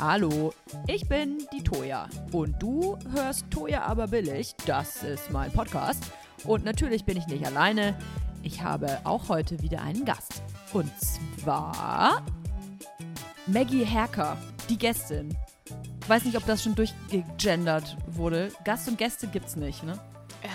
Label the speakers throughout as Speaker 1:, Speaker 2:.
Speaker 1: Hallo, ich bin die Toja und du hörst Toja aber billig. Das ist mein Podcast. Und natürlich bin ich nicht alleine. Ich habe auch heute wieder einen Gast. Und zwar Maggie Herker, die Gästin. Ich weiß nicht, ob das schon durchgegendert wurde. Gast und Gäste gibt's nicht, ne?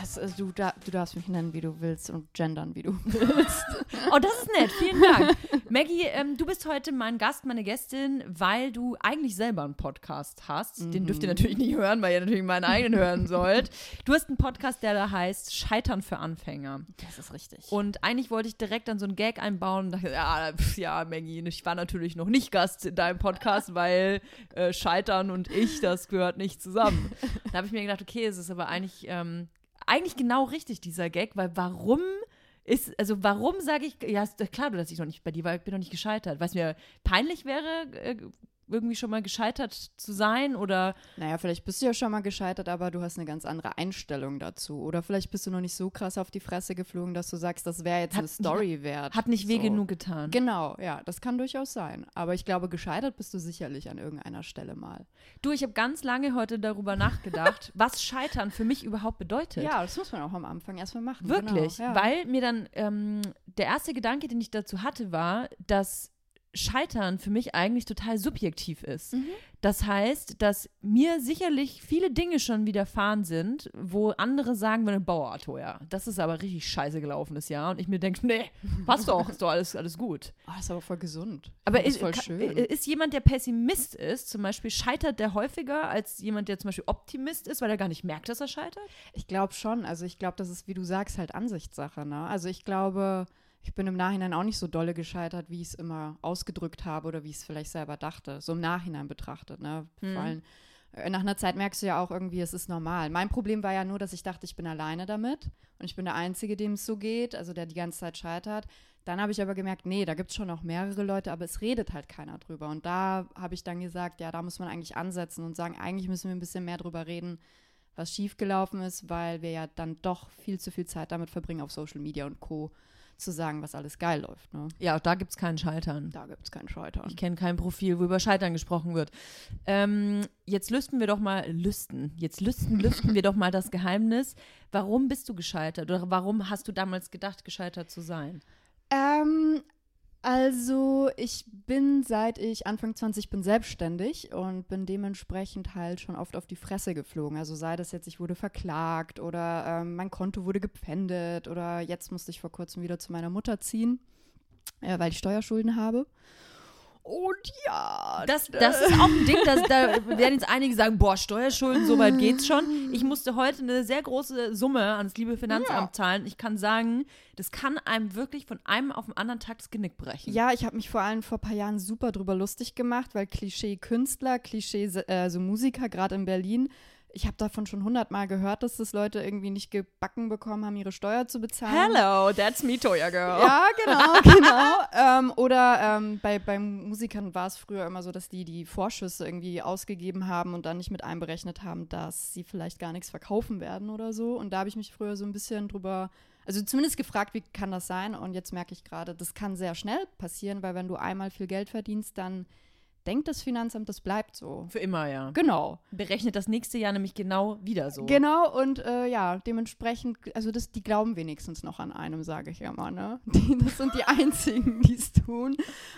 Speaker 2: Es, äh, du, da, du darfst mich nennen, wie du willst und gendern, wie du willst.
Speaker 1: Oh, das ist nett. Vielen Dank. Maggie, ähm, du bist heute mein Gast, meine Gästin, weil du eigentlich selber einen Podcast hast.
Speaker 2: Mhm.
Speaker 1: Den dürft ihr natürlich nicht hören, weil ihr natürlich meinen eigenen hören sollt. Du hast einen Podcast, der da heißt Scheitern für Anfänger.
Speaker 2: Das ist richtig.
Speaker 1: Und eigentlich wollte ich direkt dann so einen Gag einbauen und dachte, ja, pf, ja, Maggie, ich war natürlich noch nicht Gast in deinem Podcast, weil äh, Scheitern und ich, das gehört nicht zusammen. Da habe ich mir gedacht, okay, es ist aber eigentlich, ähm, eigentlich genau richtig, dieser Gag, weil warum ist, also warum sage ich, ja, klar, dass ich noch nicht bei dir war, ich bin noch nicht gescheitert. Es mir peinlich wäre, äh, irgendwie schon mal gescheitert zu sein oder
Speaker 2: naja, vielleicht bist du ja schon mal gescheitert, aber du hast eine ganz andere Einstellung dazu. Oder vielleicht bist du noch nicht so krass auf die Fresse geflogen, dass du sagst, das wäre jetzt
Speaker 1: Hat-
Speaker 2: eine Story wert.
Speaker 1: hat nicht weh
Speaker 2: So.
Speaker 1: genug getan.
Speaker 2: Genau, ja, das kann durchaus sein. Aber ich glaube, gescheitert bist du sicherlich an irgendeiner Stelle mal.
Speaker 1: Du, ich habe ganz lange heute darüber nachgedacht, was Scheitern für mich überhaupt bedeutet.
Speaker 2: Ja, das muss man auch am Anfang erstmal machen.
Speaker 1: Wirklich,
Speaker 2: Genau, ja.
Speaker 1: weil mir dann ähm, der erste Gedanke, den ich dazu hatte, war, dass Scheitern für mich eigentlich total subjektiv ist.
Speaker 2: Mhm.
Speaker 1: Das heißt, dass mir sicherlich viele Dinge schon widerfahren sind, wo andere sagen würden, boah, Toja, das ist aber richtig scheiße gelaufen das Jahr. Und ich mir denke, nee, passt doch, ist doch alles, alles gut.
Speaker 2: Oh, ist aber voll gesund.
Speaker 1: Aber ist,
Speaker 2: voll schön.
Speaker 1: ist jemand, der Pessimist ist, zum Beispiel, scheitert der häufiger als jemand, der zum Beispiel Optimist ist, weil er gar nicht merkt, dass er scheitert?
Speaker 2: Ich glaube schon. Also ich glaube, das ist, wie du sagst, halt Ansichtssache. Ne? Also ich glaube, ich bin im Nachhinein auch nicht so dolle gescheitert, wie ich es immer ausgedrückt habe oder wie ich es vielleicht selber dachte. So im Nachhinein betrachtet. Ne?
Speaker 1: Hm.
Speaker 2: Vor allem, äh, nach einer Zeit merkst du ja auch irgendwie, es ist normal. Mein Problem war ja nur, dass ich dachte, ich bin alleine damit und ich bin der Einzige, dem es so geht, also der die ganze Zeit scheitert. Dann habe ich aber gemerkt, nee, da gibt es schon noch mehrere Leute, aber es redet halt keiner drüber. Und da habe ich dann gesagt, ja, da muss man eigentlich ansetzen und sagen, eigentlich müssen wir ein bisschen mehr drüber reden, was schiefgelaufen ist, weil wir ja dann doch viel zu viel Zeit damit verbringen, auf Social Media und Co. zu sagen, was alles geil läuft. Ne?
Speaker 1: Ja, da gibt es keinen Scheitern.
Speaker 2: Da gibt es keinen Scheitern.
Speaker 1: Ich kenne kein Profil, wo über Scheitern gesprochen wird. Ähm, jetzt lüsten wir doch mal, lüsten, jetzt lüsten, lüften wir doch mal das Geheimnis. Warum bist du gescheitert? Oder warum hast du damals gedacht, gescheitert zu sein?
Speaker 2: Ähm, also ich bin seit ich Anfang 20 bin selbstständig und bin dementsprechend halt schon oft auf die Fresse geflogen. Also sei das jetzt, ich wurde verklagt oder ähm, mein Konto wurde gepfändet oder jetzt musste ich vor kurzem wieder zu meiner Mutter ziehen, äh, weil ich Steuerschulden habe. Und ja,
Speaker 1: Das, das ist auch ein Ding, das, da werden jetzt einige sagen, boah, Steuerschulden, so weit geht's schon. Ich musste heute eine sehr große Summe ans liebe Finanzamt zahlen. Ich kann sagen, das kann einem wirklich von einem auf den anderen Tag das Genick brechen.
Speaker 2: Ja, ich habe mich vor allem vor ein paar Jahren super drüber lustig gemacht, weil Klischee-Künstler, Klischee äh, so Musiker, gerade in Berlin, ich habe davon schon hundertmal gehört, dass das Leute irgendwie nicht gebacken bekommen haben, ihre Steuer zu bezahlen.
Speaker 1: Hello, that's me, Toya Girl.
Speaker 2: Ja, genau, genau. ähm, oder ähm, bei, bei Musikern war es früher immer so, dass die die Vorschüsse irgendwie ausgegeben haben und dann nicht mit einberechnet haben, dass sie vielleicht gar nichts verkaufen werden oder so. Und da habe ich mich früher so ein bisschen drüber, also zumindest gefragt, wie kann das sein? Und jetzt merke ich gerade, das kann sehr schnell passieren, weil wenn du einmal viel Geld verdienst, dann denkt das Finanzamt, das bleibt so.
Speaker 1: Für immer, ja.
Speaker 2: Genau.
Speaker 1: Berechnet das nächste Jahr nämlich genau wieder so.
Speaker 2: Genau, und äh, ja, dementsprechend, also das, die glauben wenigstens noch an einem, sage ich ja mal, ne? Die, das sind die einzigen, die es tun,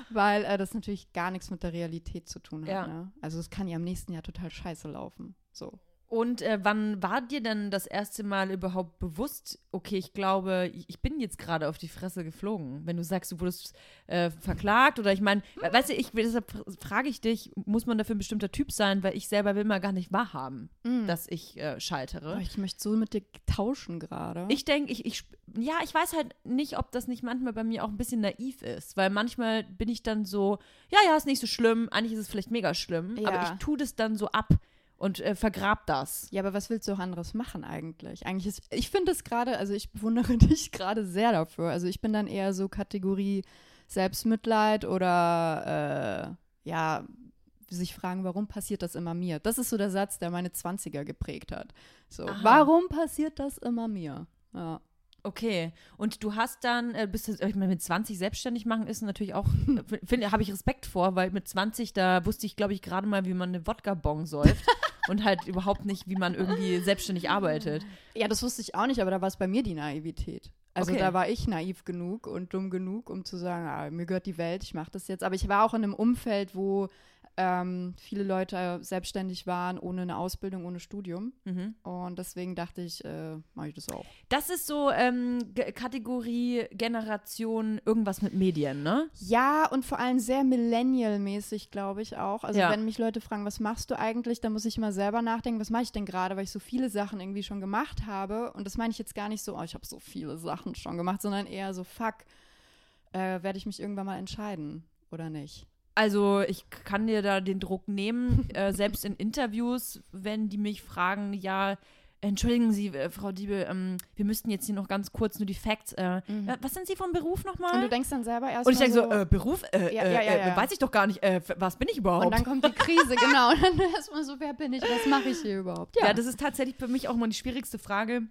Speaker 2: weil äh, das natürlich gar nichts mit der Realität zu tun hat.
Speaker 1: Ja.
Speaker 2: Ne? Also es kann ja im nächsten Jahr total scheiße laufen. So.
Speaker 1: Und äh, wann war dir denn das erste Mal überhaupt bewusst, okay, ich glaube, ich bin jetzt gerade auf die Fresse geflogen? Wenn du sagst, du wurdest äh, verklagt oder ich meine, we- weißt du, ich, deshalb fr- frage ich dich, muss man dafür ein bestimmter Typ sein, weil ich selber will mal gar nicht wahrhaben, dass ich äh, scheitere.
Speaker 2: Oh, ich möchte so mit dir tauschen gerade.
Speaker 1: Ich denke, ich, ich, ja, ich weiß halt nicht, ob das nicht manchmal bei mir auch ein bisschen naiv ist, weil manchmal bin ich dann so, ja, ja, ist nicht so schlimm, eigentlich ist es vielleicht mega schlimm, aber
Speaker 2: Ja.
Speaker 1: ich tue das dann so ab und äh, vergrab das.
Speaker 2: Ja, aber was willst du auch anderes machen eigentlich? Eigentlich ist, ich finde es gerade, also ich bewundere dich gerade sehr dafür. Also ich bin dann eher so Kategorie Selbstmitleid oder äh, ja, sich fragen, warum passiert das immer mir? Das ist so der Satz, der meine 20er geprägt hat. So,
Speaker 1: Aha.
Speaker 2: warum passiert das immer mir? Ja.
Speaker 1: Okay. Und du hast dann, äh, bist du, ich meine, mit 20 selbstständig machen ist natürlich auch, äh, finde, habe ich Respekt vor, weil mit 20, da wusste ich, glaube ich, gerade mal, wie man eine Wodka-Bong säuft und halt überhaupt nicht, wie man irgendwie selbstständig arbeitet.
Speaker 2: Ja, das wusste ich auch nicht, aber da war es bei mir die Naivität. Also
Speaker 1: Okay.
Speaker 2: da war ich naiv genug und dumm genug, um zu sagen, ah, mir gehört die Welt, ich mache das jetzt. Aber ich war auch in einem Umfeld, wo ähm, viele Leute selbstständig waren, ohne eine Ausbildung, ohne Studium.
Speaker 1: Mhm.
Speaker 2: Und deswegen dachte ich, äh, mache ich das auch.
Speaker 1: Das ist so ähm, Kategorie Generation irgendwas mit Medien, ne?
Speaker 2: Ja, und vor allem sehr millennial-mäßig, glaube ich auch. Also
Speaker 1: Ja.
Speaker 2: wenn mich Leute fragen, was machst du eigentlich, dann muss ich immer selber nachdenken, was mache ich denn gerade, weil ich so viele Sachen irgendwie schon gemacht habe. Und das meine ich jetzt gar nicht so, oh, ich habe so viele Sachen schon gemacht, sondern eher so, fuck, äh, werde ich mich irgendwann mal entscheiden oder nicht?
Speaker 1: Also ich kann dir da den Druck nehmen, äh, selbst in Interviews, wenn die mich fragen, ja, entschuldigen Sie, äh, Frau Diebel, ähm, wir müssten jetzt hier noch ganz kurz nur die Facts. Äh,
Speaker 2: Mhm.
Speaker 1: Was sind Sie vom Beruf nochmal?
Speaker 2: Und du denkst dann selber erst
Speaker 1: Und ich denke so, äh, Beruf, äh,
Speaker 2: Ja,
Speaker 1: äh,
Speaker 2: ja, ja, ja.
Speaker 1: weiß ich doch gar nicht, äh, was bin ich überhaupt?
Speaker 2: und dann kommt die Krise, genau. Und dann erstmal so, wer bin ich, was mache ich hier überhaupt?
Speaker 1: ja. das ist tatsächlich für mich auch mal die schwierigste Frage.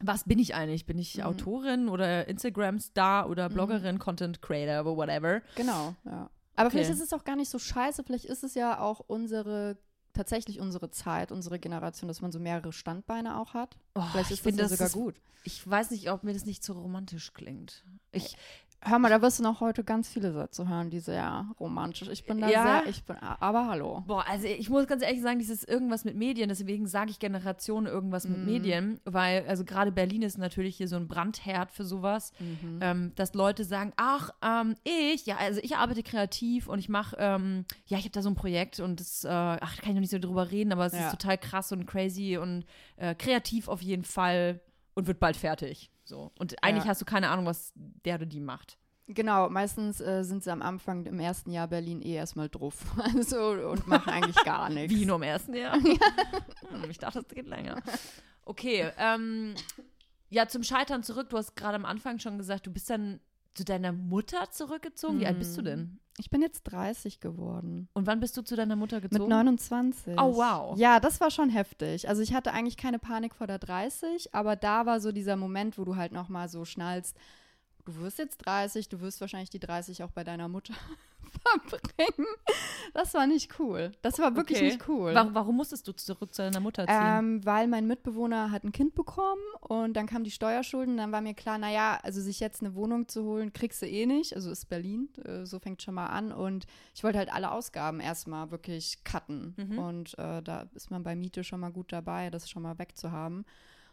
Speaker 1: Was bin ich eigentlich? Bin ich
Speaker 2: Mhm.
Speaker 1: Autorin oder Instagram-Star oder Bloggerin, Content Creator, whatever?
Speaker 2: Genau, ja. Aber
Speaker 1: Okay.
Speaker 2: vielleicht ist es auch gar nicht so scheiße, vielleicht ist es ja auch unsere, tatsächlich unsere Zeit, unsere Generation, dass man so mehrere Standbeine auch hat.
Speaker 1: Oh,
Speaker 2: Vielleicht
Speaker 1: ich
Speaker 2: ist
Speaker 1: finde,
Speaker 2: das ja
Speaker 1: das
Speaker 2: sogar
Speaker 1: ist-
Speaker 2: gut.
Speaker 1: Ich weiß nicht, ob mir das nicht so romantisch klingt. Ich,
Speaker 2: Hör mal, da wirst du noch heute ganz viele Sätze hören, die sehr romantisch. Ich bin da
Speaker 1: Ja?
Speaker 2: sehr, ich bin, aber hallo.
Speaker 1: Boah, also ich muss ganz ehrlich sagen, dieses irgendwas mit Medien, deswegen sage ich Generation irgendwas mit
Speaker 2: Mhm.
Speaker 1: Medien, weil also gerade Berlin ist natürlich hier so ein Brandherd für sowas,
Speaker 2: Mhm.
Speaker 1: ähm, dass Leute sagen, ach, ähm, ich, ja, also ich arbeite kreativ und ich mache, ähm, ja, ich habe da so ein Projekt und das, äh, ach, da kann ich noch nicht so drüber reden, aber es
Speaker 2: Ja.
Speaker 1: ist total krass und crazy und äh, kreativ auf jeden Fall und wird bald fertig. So. Und eigentlich
Speaker 2: Ja.
Speaker 1: hast du keine Ahnung, was der oder die macht.
Speaker 2: Genau, meistens äh, sind sie am Anfang im ersten Jahr Berlin eh erstmal drauf. Also, und machen eigentlich gar nichts.
Speaker 1: Wie nur im ersten Jahr? Hm, ich dachte, das geht länger. Okay, ähm, ja, zum Scheitern zurück. Du hast gerade am Anfang schon gesagt, du bist dann zu deiner Mutter zurückgezogen. Wie alt bist du denn?
Speaker 2: Ich bin jetzt 30 geworden.
Speaker 1: Und wann bist du zu deiner Mutter gezogen?
Speaker 2: Mit 29.
Speaker 1: Oh, wow.
Speaker 2: Ja, das war schon heftig. Also ich hatte eigentlich keine Panik vor der 30, aber da war so dieser Moment, wo du halt noch mal so schnallst, du wirst jetzt 30, du wirst wahrscheinlich die 30 auch bei deiner Mutter verbringen. Das war nicht cool. Das war wirklich
Speaker 1: Okay.
Speaker 2: nicht cool.
Speaker 1: Warum, warum musstest du zurück zu deiner Mutter ziehen?
Speaker 2: Ähm, weil mein Mitbewohner hat ein Kind bekommen und dann kamen die Steuerschulden. Dann war mir klar, naja, also sich jetzt eine Wohnung zu holen, kriegst du eh nicht. Also ist Berlin, äh, so fängt schon mal an. Und ich wollte halt alle Ausgaben erstmal wirklich cutten.
Speaker 1: Mhm.
Speaker 2: Und äh, da ist man bei Miete schon mal gut dabei, das schon mal wegzuhaben.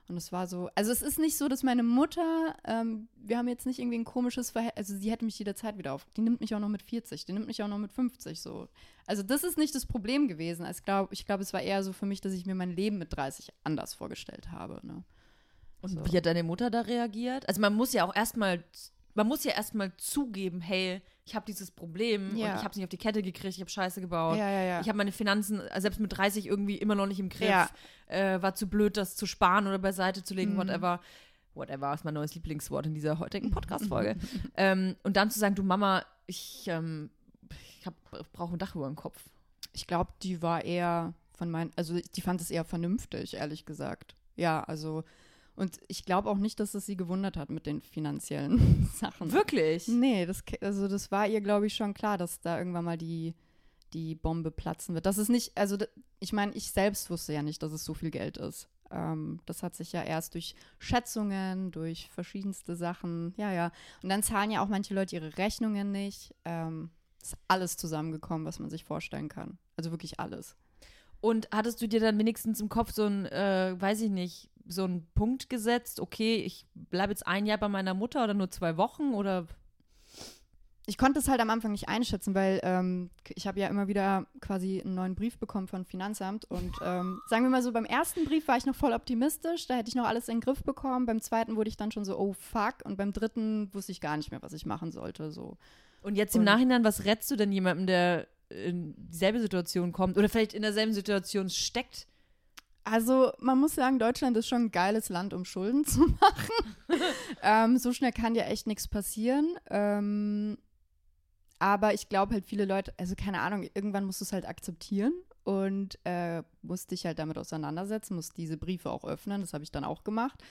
Speaker 2: Und es war so, also es ist nicht so, dass meine Mutter, ähm, wir haben jetzt nicht irgendwie ein komisches Verhältnis, also sie hätte mich jederzeit wieder auf, die nimmt mich auch noch mit 40, die nimmt mich auch noch mit 50 so. Also das ist nicht das Problem gewesen. Ich glaube, ich glaub, es war eher so für mich, dass ich mir mein Leben mit 30 anders vorgestellt habe. Ne?
Speaker 1: Und
Speaker 2: so.
Speaker 1: wie hat deine Mutter da reagiert? Also man muss ja auch erstmal, man muss ja erstmal zugeben, hey, ich habe dieses Problem
Speaker 2: Ja.
Speaker 1: und ich habe es nicht auf die Kette gekriegt, ich habe Scheiße gebaut.
Speaker 2: Ja, ja.
Speaker 1: Ich habe meine Finanzen äh, selbst mit 30 irgendwie immer noch nicht im Griff. Äh, war zu blöd, das zu sparen oder beiseite zu legen,
Speaker 2: Mhm.
Speaker 1: whatever. Whatever ist mein neues Lieblingswort in dieser heutigen Podcast-Folge. ähm, und dann zu sagen, du Mama, ich, ähm, ich brauche ein Dach über dem Kopf.
Speaker 2: Ich glaube, die war eher von meinen, also die fand es eher vernünftig, ehrlich gesagt. Ja, also und ich glaube auch nicht, dass es sie gewundert hat mit den finanziellen Sachen.
Speaker 1: Wirklich?
Speaker 2: Nee, das, also das war ihr, glaube ich, schon klar, dass da irgendwann mal die, die Bombe platzen wird. Das ist nicht, also ich meine, ich selbst wusste ja nicht, dass es so viel Geld ist. Ähm, das hat sich ja erst durch Schätzungen, durch verschiedenste Sachen, ja, ja. Und dann zahlen ja auch manche Leute ihre Rechnungen nicht. Ähm, ist alles zusammengekommen, was man sich vorstellen kann. Also wirklich alles.
Speaker 1: Und hattest du dir dann wenigstens im Kopf so ein, äh, weiß ich nicht, so einen Punkt gesetzt, okay, ich bleibe jetzt ein Jahr bei meiner Mutter oder nur zwei Wochen oder
Speaker 2: Ich konnte es halt am Anfang nicht einschätzen, weil ähm, ich habe ja immer wieder quasi einen neuen Brief bekommen von Finanzamt und ähm, sagen wir mal so, beim ersten Brief war ich noch voll optimistisch, da hätte ich noch alles in den Griff bekommen, beim zweiten wurde ich dann schon so, oh fuck und beim dritten wusste ich gar nicht mehr, was ich machen sollte, so.
Speaker 1: Und jetzt im
Speaker 2: Und-
Speaker 1: Nachhinein, was rätst du denn jemandem, der in dieselbe Situation kommt oder vielleicht in derselben Situation steckt?
Speaker 2: Also man muss sagen, Deutschland ist schon ein geiles Land, um Schulden zu machen. ähm, so schnell kann dir echt nichts passieren. Ähm, aber ich glaube halt viele Leute, also keine Ahnung, irgendwann musst du es halt akzeptieren und äh, musst dich halt damit auseinandersetzen, musst diese Briefe auch öffnen. Das habe ich dann auch gemacht.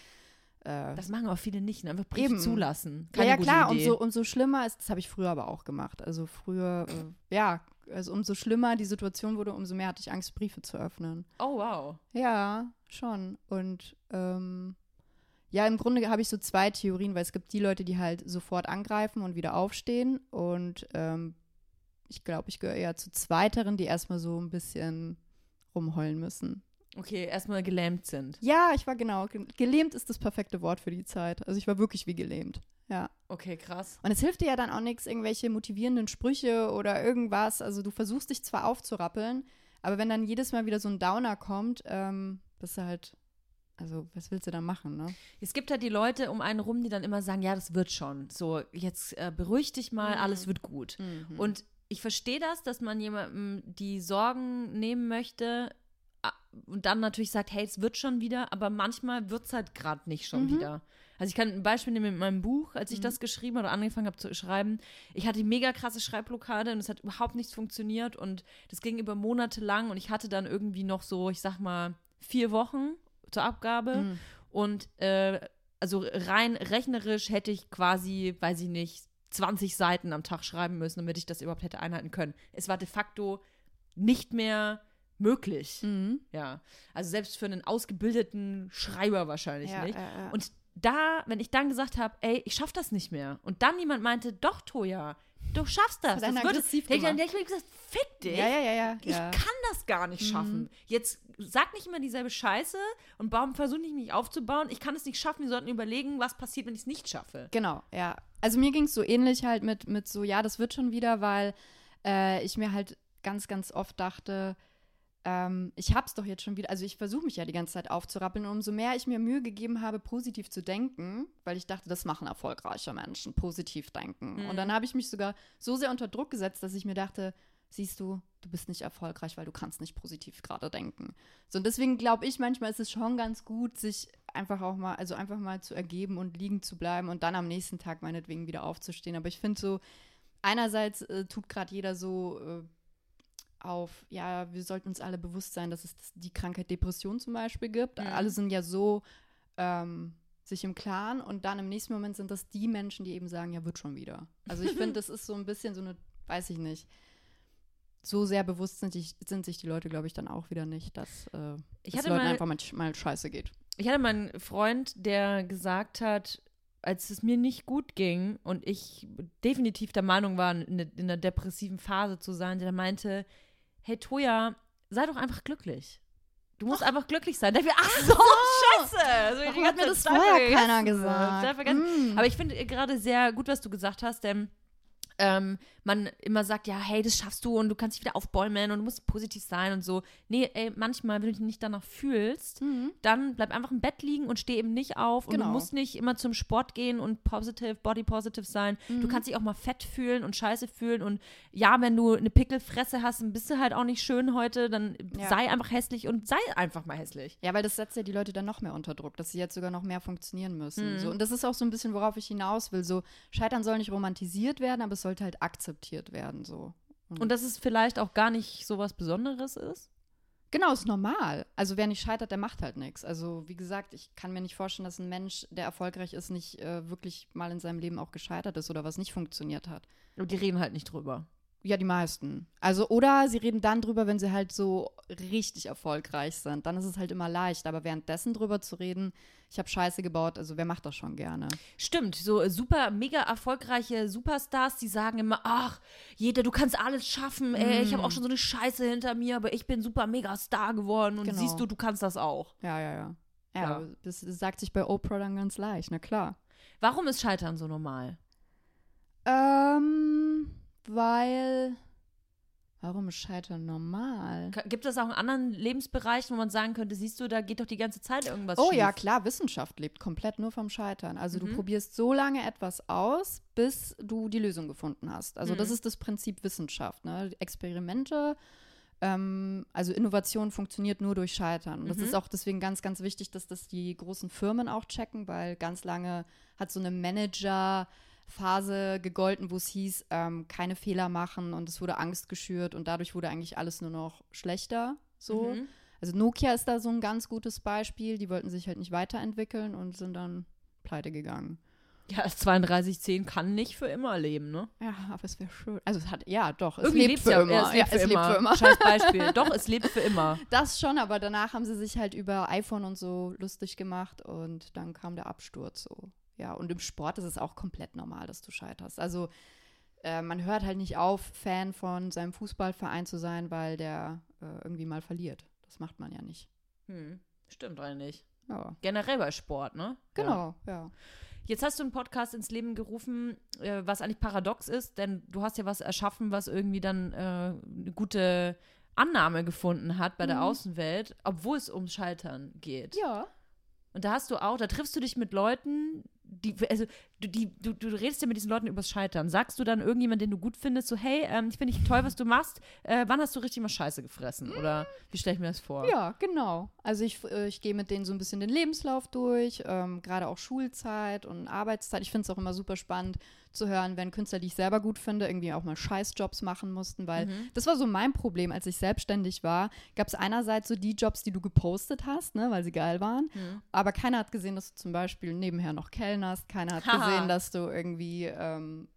Speaker 2: Äh,
Speaker 1: Das machen auch viele nicht, ne? einfach Brief
Speaker 2: Eben.
Speaker 1: zulassen.
Speaker 2: ja,
Speaker 1: Keine
Speaker 2: ja
Speaker 1: gute
Speaker 2: klar,
Speaker 1: Idee.
Speaker 2: umso, umso schlimmer ist, das habe ich früher aber auch gemacht. Also früher, äh, ja, also umso schlimmer die Situation wurde, umso mehr hatte ich Angst, Briefe zu öffnen.
Speaker 1: Oh, wow.
Speaker 2: Ja, schon. Und ähm, ja, im Grunde habe ich so zwei Theorien, weil es gibt die Leute, die halt sofort angreifen und wieder aufstehen. Und ähm, ich glaube, ich gehöre eher zu zweiteren, die erstmal so ein bisschen rumheulen müssen.
Speaker 1: Okay, erstmal gelähmt sind.
Speaker 2: Ja, ich war genau. ge- Gelähmt ist das perfekte Wort für die Zeit. Also ich war wirklich wie gelähmt. Ja.
Speaker 1: Okay, krass.
Speaker 2: Und es hilft dir ja dann auch nichts, irgendwelche motivierenden Sprüche oder irgendwas. Also du versuchst dich zwar aufzurappeln, aber wenn dann jedes Mal wieder so ein Downer kommt, ähm, bist du halt, also was willst du da machen, ne?
Speaker 1: Es gibt halt die Leute um einen rum, die dann immer sagen, ja, das wird schon. So, jetzt äh, beruhig dich mal,
Speaker 2: Mhm.
Speaker 1: alles wird gut. Und ich verstehe das, dass man jemandem die Sorgen nehmen möchte und dann natürlich sagt, hey, es wird schon wieder, aber manchmal wird es halt gerade nicht schon
Speaker 2: Mhm.
Speaker 1: wieder. Also ich kann ein Beispiel nehmen mit meinem Buch, als ich das geschrieben oder angefangen habe zu schreiben. Ich hatte mega krasse Schreibblockade und es hat überhaupt nichts funktioniert und das ging über Monate lang und ich hatte dann irgendwie noch so, ich sag mal, vier Wochen zur Abgabe
Speaker 2: Mhm.
Speaker 1: und äh, also rein rechnerisch hätte ich quasi, weiß ich nicht, 20 Seiten am Tag schreiben müssen, damit ich das überhaupt hätte einhalten können. Es war de facto nicht mehr möglich.
Speaker 2: Mhm.
Speaker 1: Ja. Also selbst für einen ausgebildeten Schreiber wahrscheinlich
Speaker 2: Ja,
Speaker 1: nicht.
Speaker 2: ja, ja.
Speaker 1: Und da, wenn ich dann gesagt habe, ey, ich schaff das nicht mehr. Und dann jemand meinte, doch, Toja, du schaffst das. das wird,
Speaker 2: aggressiv
Speaker 1: hätte ich dann hätte ich mir gesagt, fick dich.
Speaker 2: ja, ja, ja, ja.
Speaker 1: Ich
Speaker 2: ja.
Speaker 1: kann das gar nicht schaffen. Jetzt sag nicht immer dieselbe Scheiße und baum, versuch nicht, mich aufzubauen. Ich kann es nicht schaffen. Wir sollten überlegen, was passiert, wenn ich es nicht schaffe.
Speaker 2: Genau, ja. Also mir ging es so ähnlich halt mit, mit so, ja, das wird schon wieder, weil äh, ich mir halt ganz, ganz oft dachte, ähm, ich hab's doch jetzt schon wieder, also ich versuche mich ja die ganze Zeit aufzurappeln und umso mehr ich mir Mühe gegeben habe, positiv zu denken, weil ich dachte, das machen erfolgreiche Menschen, positiv denken.
Speaker 1: Mhm.
Speaker 2: Und dann habe ich mich sogar so sehr unter Druck gesetzt, dass ich mir dachte, siehst du, du bist nicht erfolgreich, weil du kannst nicht positiv gerade denken. So, und deswegen glaube ich, manchmal ist es schon ganz gut, sich einfach auch mal, also einfach mal zu ergeben und liegen zu bleiben und dann am nächsten Tag meinetwegen wieder aufzustehen. Aber ich finde so, einerseits äh, tut gerade jeder so äh, auf, ja, wir sollten uns alle bewusst sein, dass es die Krankheit Depression zum Beispiel gibt.
Speaker 1: Mhm.
Speaker 2: Alle sind ja so ähm, sich im Klaren und dann im nächsten Moment sind das die Menschen, die eben sagen, ja, wird schon wieder. Also ich finde, das ist so ein bisschen so eine, weiß ich nicht, so sehr bewusst sind, die, sind sich die Leute, glaube ich, dann auch wieder nicht, dass äh,
Speaker 1: Ich
Speaker 2: es Leuten
Speaker 1: mal-
Speaker 2: einfach manchmal scheiße geht.
Speaker 1: Ich hatte mal einen Freund, der gesagt hat, als es mir nicht gut ging und ich definitiv der Meinung war, in, in einer depressiven Phase zu sein, der meinte, hey Toja, sei doch einfach glücklich. Du musst einfach glücklich sein. Da hab ich mir, ach so, scheiße. Also,
Speaker 2: Warum hat mir das vorher
Speaker 1: vergessen.
Speaker 2: keiner gesagt? Mm.
Speaker 1: Aber ich finde gerade sehr gut, was du gesagt hast, denn ähm, man immer sagt, ja, hey, das schaffst du und du kannst dich wieder aufbäumen und du musst positiv sein und so. Nee, ey, manchmal, wenn du dich nicht danach fühlst,
Speaker 2: Mhm.
Speaker 1: dann bleib einfach im Bett liegen und steh eben nicht auf. Und
Speaker 2: Genau.
Speaker 1: du musst nicht immer zum Sport gehen und positive, body positive sein.
Speaker 2: Mhm.
Speaker 1: Du kannst dich auch mal fett fühlen und scheiße fühlen. Und ja, wenn du eine Pickelfresse hast, dann bist du halt auch nicht schön heute, dann
Speaker 2: Ja.
Speaker 1: sei einfach hässlich und sei einfach mal hässlich.
Speaker 2: Ja, weil das setzt ja die Leute dann noch mehr unter Druck, dass sie jetzt sogar noch mehr funktionieren müssen.
Speaker 1: Mhm.
Speaker 2: So, und das ist auch so ein bisschen, worauf ich hinaus will. So, Scheitern soll nicht romantisiert werden, aber es sollte halt akzeptiert werden. So.
Speaker 1: Und dass es vielleicht auch gar nicht so was Besonderes ist.
Speaker 2: Genau, ist normal. Also wer nicht scheitert, der macht halt nichts. Also wie gesagt, ich kann mir nicht vorstellen, dass ein Mensch, der erfolgreich ist, nicht äh, wirklich mal in seinem Leben auch gescheitert ist oder was nicht funktioniert hat.
Speaker 1: Und die reden halt nicht drüber.
Speaker 2: Ja, die meisten. Also, oder sie reden dann drüber, wenn sie halt so richtig erfolgreich sind. Dann ist es halt immer leicht. Aber währenddessen drüber zu reden, ich habe Scheiße gebaut, also wer macht das schon gerne?
Speaker 1: Stimmt, so äh, super, mega erfolgreiche Superstars, die sagen immer, ach, jeder, du kannst alles schaffen, ey, ich habe auch schon so eine Scheiße hinter mir, aber ich bin super mega Star geworden und
Speaker 2: Genau.
Speaker 1: siehst du, du kannst das auch.
Speaker 2: Ja, ja, ja. Ja,
Speaker 1: Ja.
Speaker 2: das sagt sich bei Oprah dann ganz leicht, na klar.
Speaker 1: Warum ist Scheitern so normal?
Speaker 2: Ähm, weil. Warum ist Scheitern normal?
Speaker 1: Gibt es auch in anderen Lebensbereichen, wo man sagen könnte, siehst du, da geht doch die ganze Zeit irgendwas
Speaker 2: Oh
Speaker 1: schief?
Speaker 2: ja, klar, Wissenschaft lebt komplett nur vom Scheitern. Also
Speaker 1: Mhm.
Speaker 2: du probierst so lange etwas aus, bis du die Lösung gefunden hast. Also das
Speaker 1: Mhm.
Speaker 2: ist das Prinzip Wissenschaft. Ne? Experimente, ähm, also Innovation funktioniert nur durch Scheitern. Und das
Speaker 1: Mhm.
Speaker 2: ist auch deswegen ganz, ganz wichtig, dass das die großen Firmen auch checken, weil ganz lange hat so eine Manager- Phase gegolten, wo es hieß, ähm, keine Fehler machen und es wurde Angst geschürt und dadurch wurde eigentlich alles nur noch schlechter. So.
Speaker 1: Mhm.
Speaker 2: Also Nokia ist da so ein ganz gutes Beispiel. Die wollten sich halt nicht weiterentwickeln und sind dann pleite gegangen.
Speaker 1: Ja, das 3210 kann nicht für immer leben, ne?
Speaker 2: Ja, aber es wäre schön. Also es hat, ja doch, es
Speaker 1: Irgendwie
Speaker 2: lebt für
Speaker 1: ja,
Speaker 2: immer.
Speaker 1: Ja, es lebt,
Speaker 2: ja,
Speaker 1: für, immer. immer. Scheiß Beispiel. Doch, es lebt für immer.
Speaker 2: Das schon, aber danach haben sie sich halt über iPhone und so lustig gemacht und dann kam der Absturz so. Ja, und im Sport ist es auch komplett normal, dass du scheiterst. Also äh, man hört halt nicht auf, Fan von seinem Fußballverein zu sein, weil der äh, irgendwie mal verliert. Das macht man ja nicht.
Speaker 1: Hm, stimmt eigentlich.
Speaker 2: Ja.
Speaker 1: Generell bei Sport, ne?
Speaker 2: Genau, ja. ja.
Speaker 1: Jetzt hast du einen Podcast ins Leben gerufen, äh, was eigentlich paradox ist, denn du hast ja was erschaffen, was irgendwie dann äh, eine gute Annahme gefunden hat bei mhm. der Außenwelt, obwohl es ums Scheitern geht.
Speaker 2: Ja.
Speaker 1: Und da hast du auch, da triffst du dich mit Leuten, die, also du, die, du, du redest ja mit diesen Leuten übers Scheitern. Sagst du dann irgendjemand, den du gut findest, so, hey, ähm, ich finde dich toll, was du machst. Äh, wann hast du richtig mal Scheiße gefressen? Oder wie stelle ich mir das vor?
Speaker 2: Ja, genau. Also ich, äh, ich gehe mit denen so ein bisschen den Lebenslauf durch, ähm, gerade auch Schulzeit und Arbeitszeit. Ich finde es auch immer super spannend zu hören, wenn Künstler, die ich selber gut finde, irgendwie auch mal Scheißjobs machen mussten, weil mhm. das war so mein Problem, als ich selbstständig war. Gab es einerseits so die Jobs, die du gepostet hast, ne, weil sie geil waren, mhm. aber keiner hat gesehen, dass du zum Beispiel nebenher noch kellnerst, keiner hat gesehen, gesehen, dass du irgendwie ähm,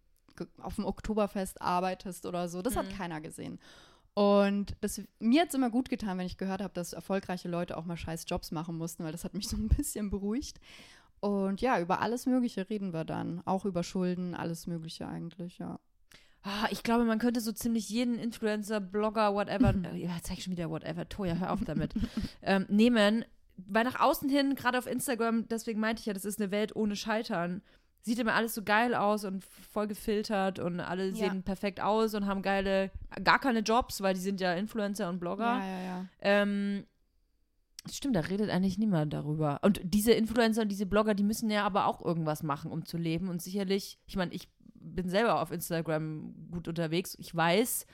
Speaker 2: auf dem Oktoberfest arbeitest oder so. Das mhm. hat keiner gesehen. Und das, mir hat es immer gut getan, wenn ich gehört habe, dass erfolgreiche Leute auch mal scheiß Jobs machen mussten, weil das hat mich so ein bisschen beruhigt. Und ja, über alles Mögliche reden wir dann. Auch über Schulden, alles Mögliche eigentlich, ja.
Speaker 1: Ah, ich glaube, man könnte so ziemlich jeden Influencer, Blogger, whatever, äh, ja, zeig schon wieder whatever, Toja, hör auf damit, ähm, nehmen, weil nach außen hin, gerade auf Instagram, deswegen meinte ich ja, das ist eine Welt ohne Scheitern sieht immer alles so geil aus und voll gefiltert und alle ja. sehen perfekt aus und haben geile, gar keine Jobs, weil die sind ja Influencer und Blogger.
Speaker 2: Ja, ja, ja.
Speaker 1: Ähm, stimmt, da redet eigentlich niemand darüber. Und diese Influencer und diese Blogger, die müssen ja aber auch irgendwas machen, um zu leben. Und sicherlich, ich meine, ich bin selber auf Instagram gut unterwegs. Ich weiß,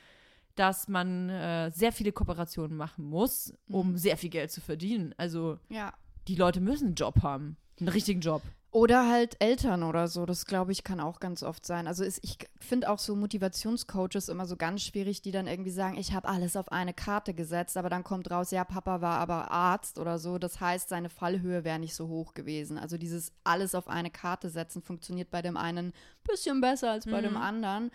Speaker 1: dass man äh, sehr viele Kooperationen machen muss, um mhm. sehr viel Geld zu verdienen. Also
Speaker 2: ja.
Speaker 1: die Leute müssen einen Job haben, einen richtigen Job.
Speaker 2: Oder halt Eltern oder so. Das glaube ich kann auch ganz oft sein. Also ist, ich finde auch so Motivationscoaches immer so ganz schwierig, die dann irgendwie sagen, ich habe alles auf eine Karte gesetzt, aber dann kommt raus, ja, Papa war aber Arzt oder so. Das heißt, seine Fallhöhe wäre nicht so hoch gewesen. Also dieses alles auf eine Karte setzen funktioniert bei dem einen ein bisschen besser als bei mhm. dem anderen.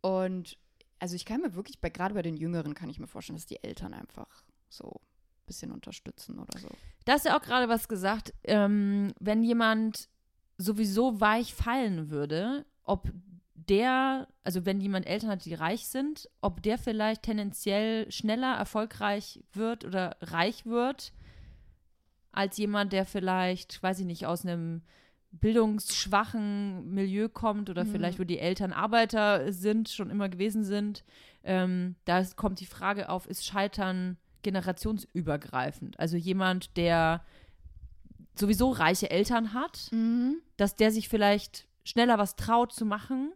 Speaker 2: Und also ich kann mir wirklich, bei, gerade bei den Jüngeren kann ich mir vorstellen, dass die Eltern einfach so ein bisschen unterstützen oder so.
Speaker 1: Da hast ja auch gerade was gesagt, ähm, wenn jemand sowieso weich fallen würde, ob der, also wenn jemand Eltern hat, die reich sind, ob der vielleicht tendenziell schneller erfolgreich wird oder reich wird, als jemand, der vielleicht, weiß ich nicht, aus einem bildungsschwachen Milieu kommt oder mhm. vielleicht, wo die Eltern Arbeiter sind, schon immer gewesen sind. Ähm, da kommt die Frage auf, ist Scheitern generationsübergreifend? Also jemand, der sowieso reiche Eltern hat, mhm. dass der sich vielleicht schneller was traut zu machen,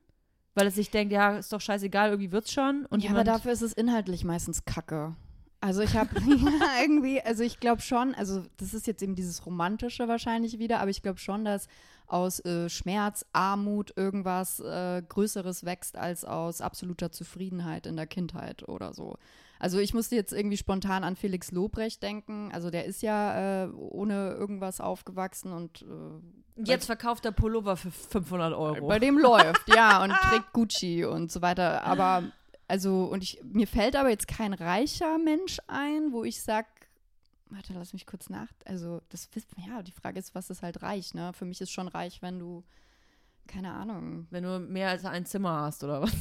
Speaker 1: weil er sich denkt, ja, ist doch scheißegal, irgendwie wird's schon. Und
Speaker 2: ja, aber dafür ist es inhaltlich meistens Kacke. Also ich habe irgendwie, also ich glaube schon, also das ist jetzt eben dieses Romantische wahrscheinlich wieder, aber ich glaube schon, dass aus äh, Schmerz, Armut irgendwas äh, Größeres wächst als aus absoluter Zufriedenheit in der Kindheit oder so. Also ich musste jetzt irgendwie spontan an Felix Lobrecht denken. Also der ist ja äh, ohne irgendwas aufgewachsen und
Speaker 1: äh, jetzt verkauft er Pullover für 500 Euro.
Speaker 2: Bei dem läuft, ja, und trägt Gucci und so weiter. Aber also und ich mir fällt aber jetzt kein reicher Mensch ein, wo ich sag Warte, lass mich kurz nach. Also, das ja, die Frage ist, was ist halt reich, ne? Für mich ist schon reich, wenn du, keine Ahnung.
Speaker 1: Wenn du mehr als ein Zimmer hast, oder was?